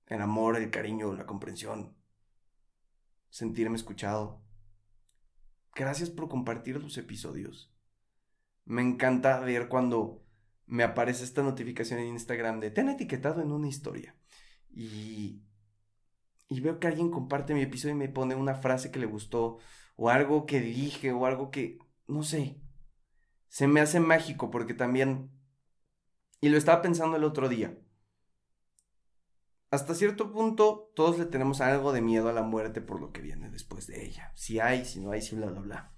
El amor, el cariño, la comprensión. Sentirme escuchado. Gracias por compartir los episodios. Me encanta ver cuando me aparece esta notificación en Instagram de te han etiquetado en una historia. Y, y veo que alguien comparte mi episodio y me pone una frase que le gustó, o algo que dije, o algo que, no sé, se me hace mágico porque también, y lo estaba pensando el otro día, hasta cierto punto todos le tenemos algo de miedo a la muerte por lo que viene después de ella. Si hay, si no hay, si bla, bla, bla.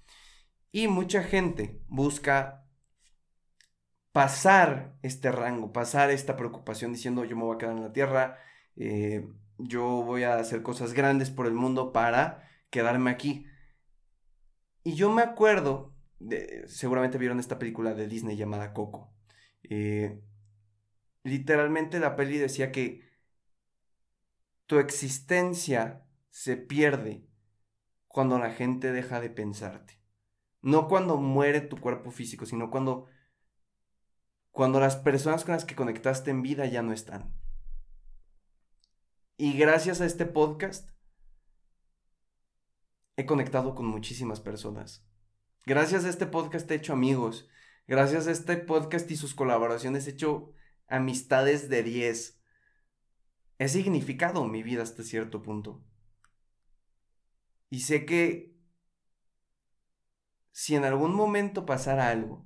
Y mucha gente busca pasar este rango, pasar esta preocupación diciendo yo me voy a quedar en la tierra, eh, yo voy a hacer cosas grandes por el mundo para quedarme aquí. Y yo me acuerdo, de, seguramente vieron esta película de Disney llamada Coco. Eh, literalmente la peli decía que tu existencia se pierde cuando la gente deja de pensarte. No cuando muere tu cuerpo físico, sino cuando cuando las personas con las que conectaste en vida ya no están. Y gracias a este podcast he conectado con muchísimas personas. Gracias a este podcast he hecho amigos. Gracias a este podcast y sus colaboraciones he hecho amistades de 10 he significado mi vida hasta cierto punto. Y sé que si en algún momento pasara algo,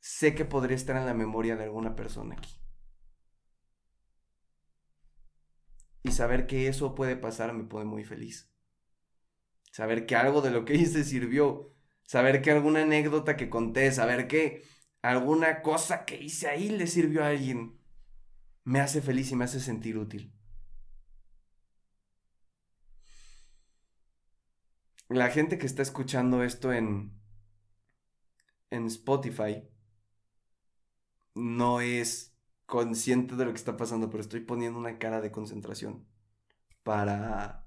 sé que podría estar en la memoria de alguna persona aquí. Y saber que eso puede pasar me pone muy feliz. Saber que algo de lo que hice sirvió. Saber que alguna anécdota que conté, saber que alguna cosa que hice ahí le sirvió a alguien me hace feliz y me hace sentir útil. La gente que está escuchando esto en, en Spotify no es consciente de lo que está pasando, pero estoy poniendo una cara de concentración para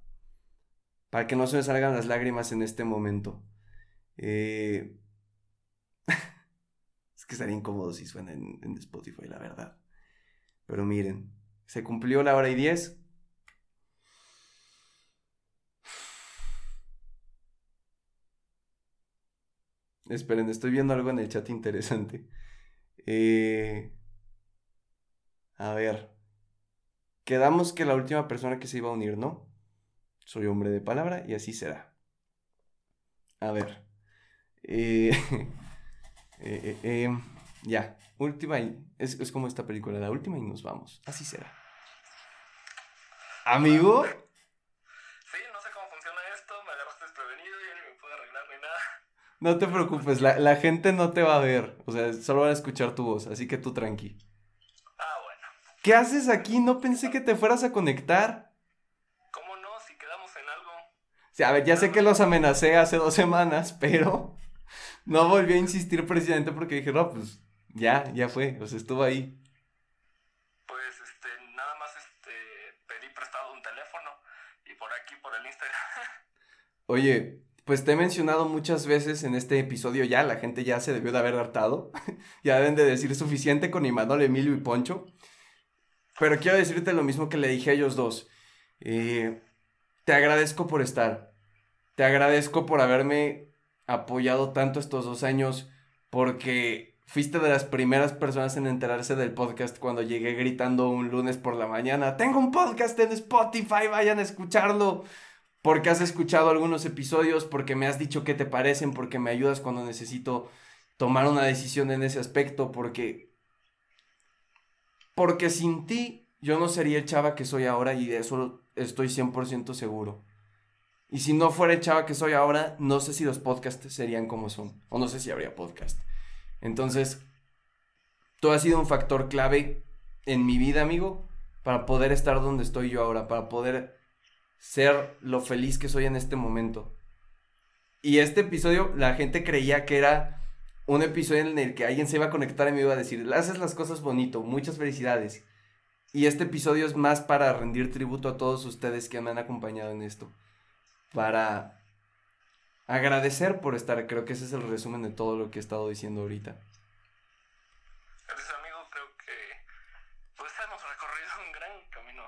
para que no se me salgan las lágrimas en este momento. Eh, es que estaría incómodo si suena en, en Spotify, la verdad. Pero miren, se cumplió la hora y diez. Esperen, estoy viendo algo en el chat interesante. Eh, a ver. Quedamos que la última persona que se iba a unir, ¿no? Soy hombre de palabra y así será. A ver. Eh, eh, eh, ya. Última y. Es, es como esta película, la última y nos vamos. Así será. Amigo. Sí, no sé cómo funciona esto, me agarraste desprevenido y ni me puedo arreglar ni nada. No te preocupes, la, la gente no te va a ver. O sea, solo van a escuchar tu voz, así que tú tranqui. ¿Qué haces aquí? No pensé que te fueras a conectar. ¿Cómo no? Si quedamos en algo. Sí, a ver, ya sé que los amenacé hace dos semanas, pero no volví a insistir precisamente porque dije, no, pues ya, ya fue, o sea, estuvo ahí. Pues, este, nada más, este, pedí prestado un teléfono y por aquí, por el Instagram. Oye, pues te he mencionado muchas veces en este episodio ya, la gente ya se debió de haber hartado. ya deben de decir suficiente con Imanol, Emilio y Poncho. Pero quiero decirte lo mismo que le dije a ellos dos. Eh, te agradezco por estar. Te agradezco por haberme apoyado tanto estos dos años. Porque fuiste de las primeras personas en enterarse del podcast cuando llegué gritando un lunes por la mañana. Tengo un podcast en Spotify, vayan a escucharlo. Porque has escuchado algunos episodios, porque me has dicho qué te parecen, porque me ayudas cuando necesito tomar una decisión en ese aspecto, porque porque sin ti yo no sería el chava que soy ahora y de eso estoy 100% seguro. Y si no fuera el chava que soy ahora, no sé si los podcasts serían como son, o no sé si habría podcast. Entonces, tú has sido un factor clave en mi vida, amigo, para poder estar donde estoy yo ahora, para poder ser lo feliz que soy en este momento. Y este episodio, la gente creía que era un episodio en el que alguien se iba a conectar y me iba a decir, haces las cosas bonito, muchas felicidades. Y este episodio es más para rendir tributo a todos ustedes que me han acompañado en esto. Para agradecer por estar, creo que ese es el resumen de todo lo que he estado diciendo ahorita. Gracias, amigo. Creo que pues hemos recorrido un gran camino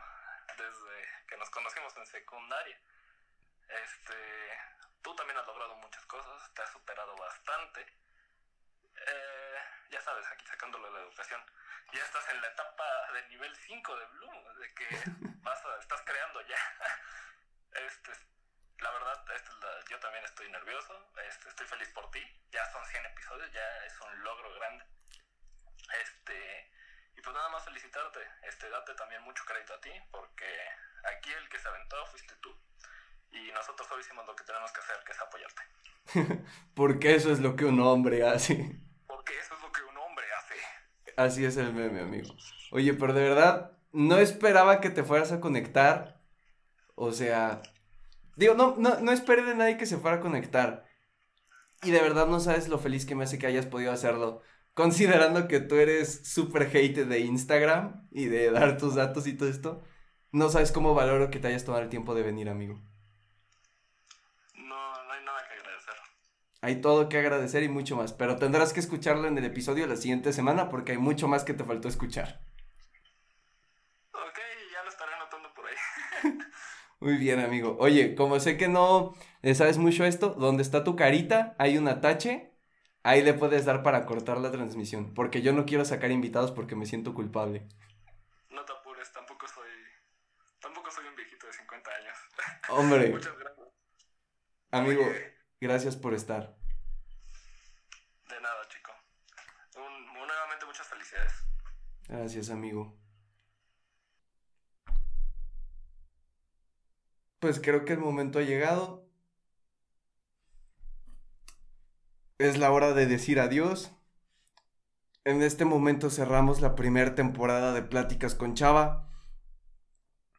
desde que nos conocimos en secundaria. Este, tú también has logrado muchas cosas, te has superado bastante. Eh, ya sabes, aquí sacándolo de la educación. Ya estás en la etapa de nivel 5 de Bloom, de que vas a, estás creando ya. Este, la verdad, este, la- yo también estoy nervioso, este, estoy feliz por ti. Ya son 100 episodios, ya es un logro grande. Este, y pues nada más felicitarte, este, date también mucho crédito a ti, porque aquí el que se aventó fuiste tú. Y nosotros solo hicimos lo que tenemos que hacer, que es apoyarte. Porque eso es lo que un hombre hace. Porque eso es lo que un hombre hace. Así es el meme, amigo. Oye, pero de verdad, no esperaba que te fueras a conectar. O sea, digo, no, no, no esperé de nadie que se fuera a conectar. Y de verdad no sabes lo feliz que me hace que hayas podido hacerlo. Considerando que tú eres súper hate de Instagram y de dar tus datos y todo esto. No sabes cómo valoro que te hayas tomado el tiempo de venir, amigo. No, no hay nada que agradecer. Hay todo que agradecer y mucho más. Pero tendrás que escucharlo en el episodio la siguiente semana porque hay mucho más que te faltó escuchar. Ok, ya lo estaré anotando por ahí. Muy bien, amigo. Oye, como sé que no le sabes mucho esto, donde está tu carita hay un atache. Ahí le puedes dar para cortar la transmisión. Porque yo no quiero sacar invitados porque me siento culpable. No te apures, tampoco soy. Tampoco soy un viejito de 50 años. Hombre, Muchas gracias. amigo, Oye, gracias por estar. de nada, chico. Un- nuevamente muchas felicidades. Gracias, amigo. Pues creo que el momento ha llegado. Es la hora de decir adiós. En este momento cerramos la primera temporada de Pláticas con Chava.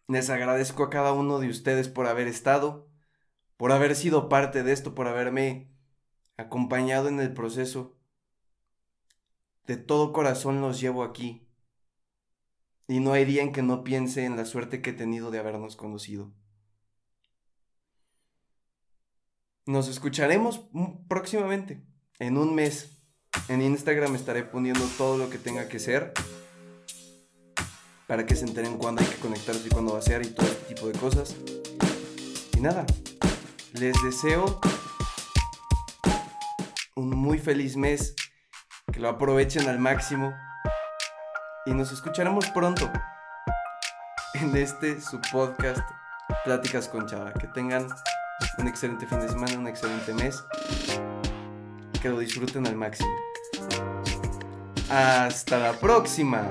Les agradezco a cada uno de ustedes por haber estado, por haber sido parte de esto, por haberme acompañado en el proceso. De todo corazón los llevo aquí. Y no hay día en que no piense en la suerte que he tenido de habernos conocido. nos escucharemos próximamente, en un mes. En Instagram estaré poniendo todo lo que tenga que ser para que se enteren cuándo hay que conectarse y cuándo vaciar y todo este tipo de cosas. Y nada, les deseo un muy feliz mes, que lo aprovechen al máximo y nos escucharemos pronto en este su podcast Pláticas con Chava. Que tengan un excelente fin de semana, un excelente mes que lo disfruten al máximo. Hasta la próxima.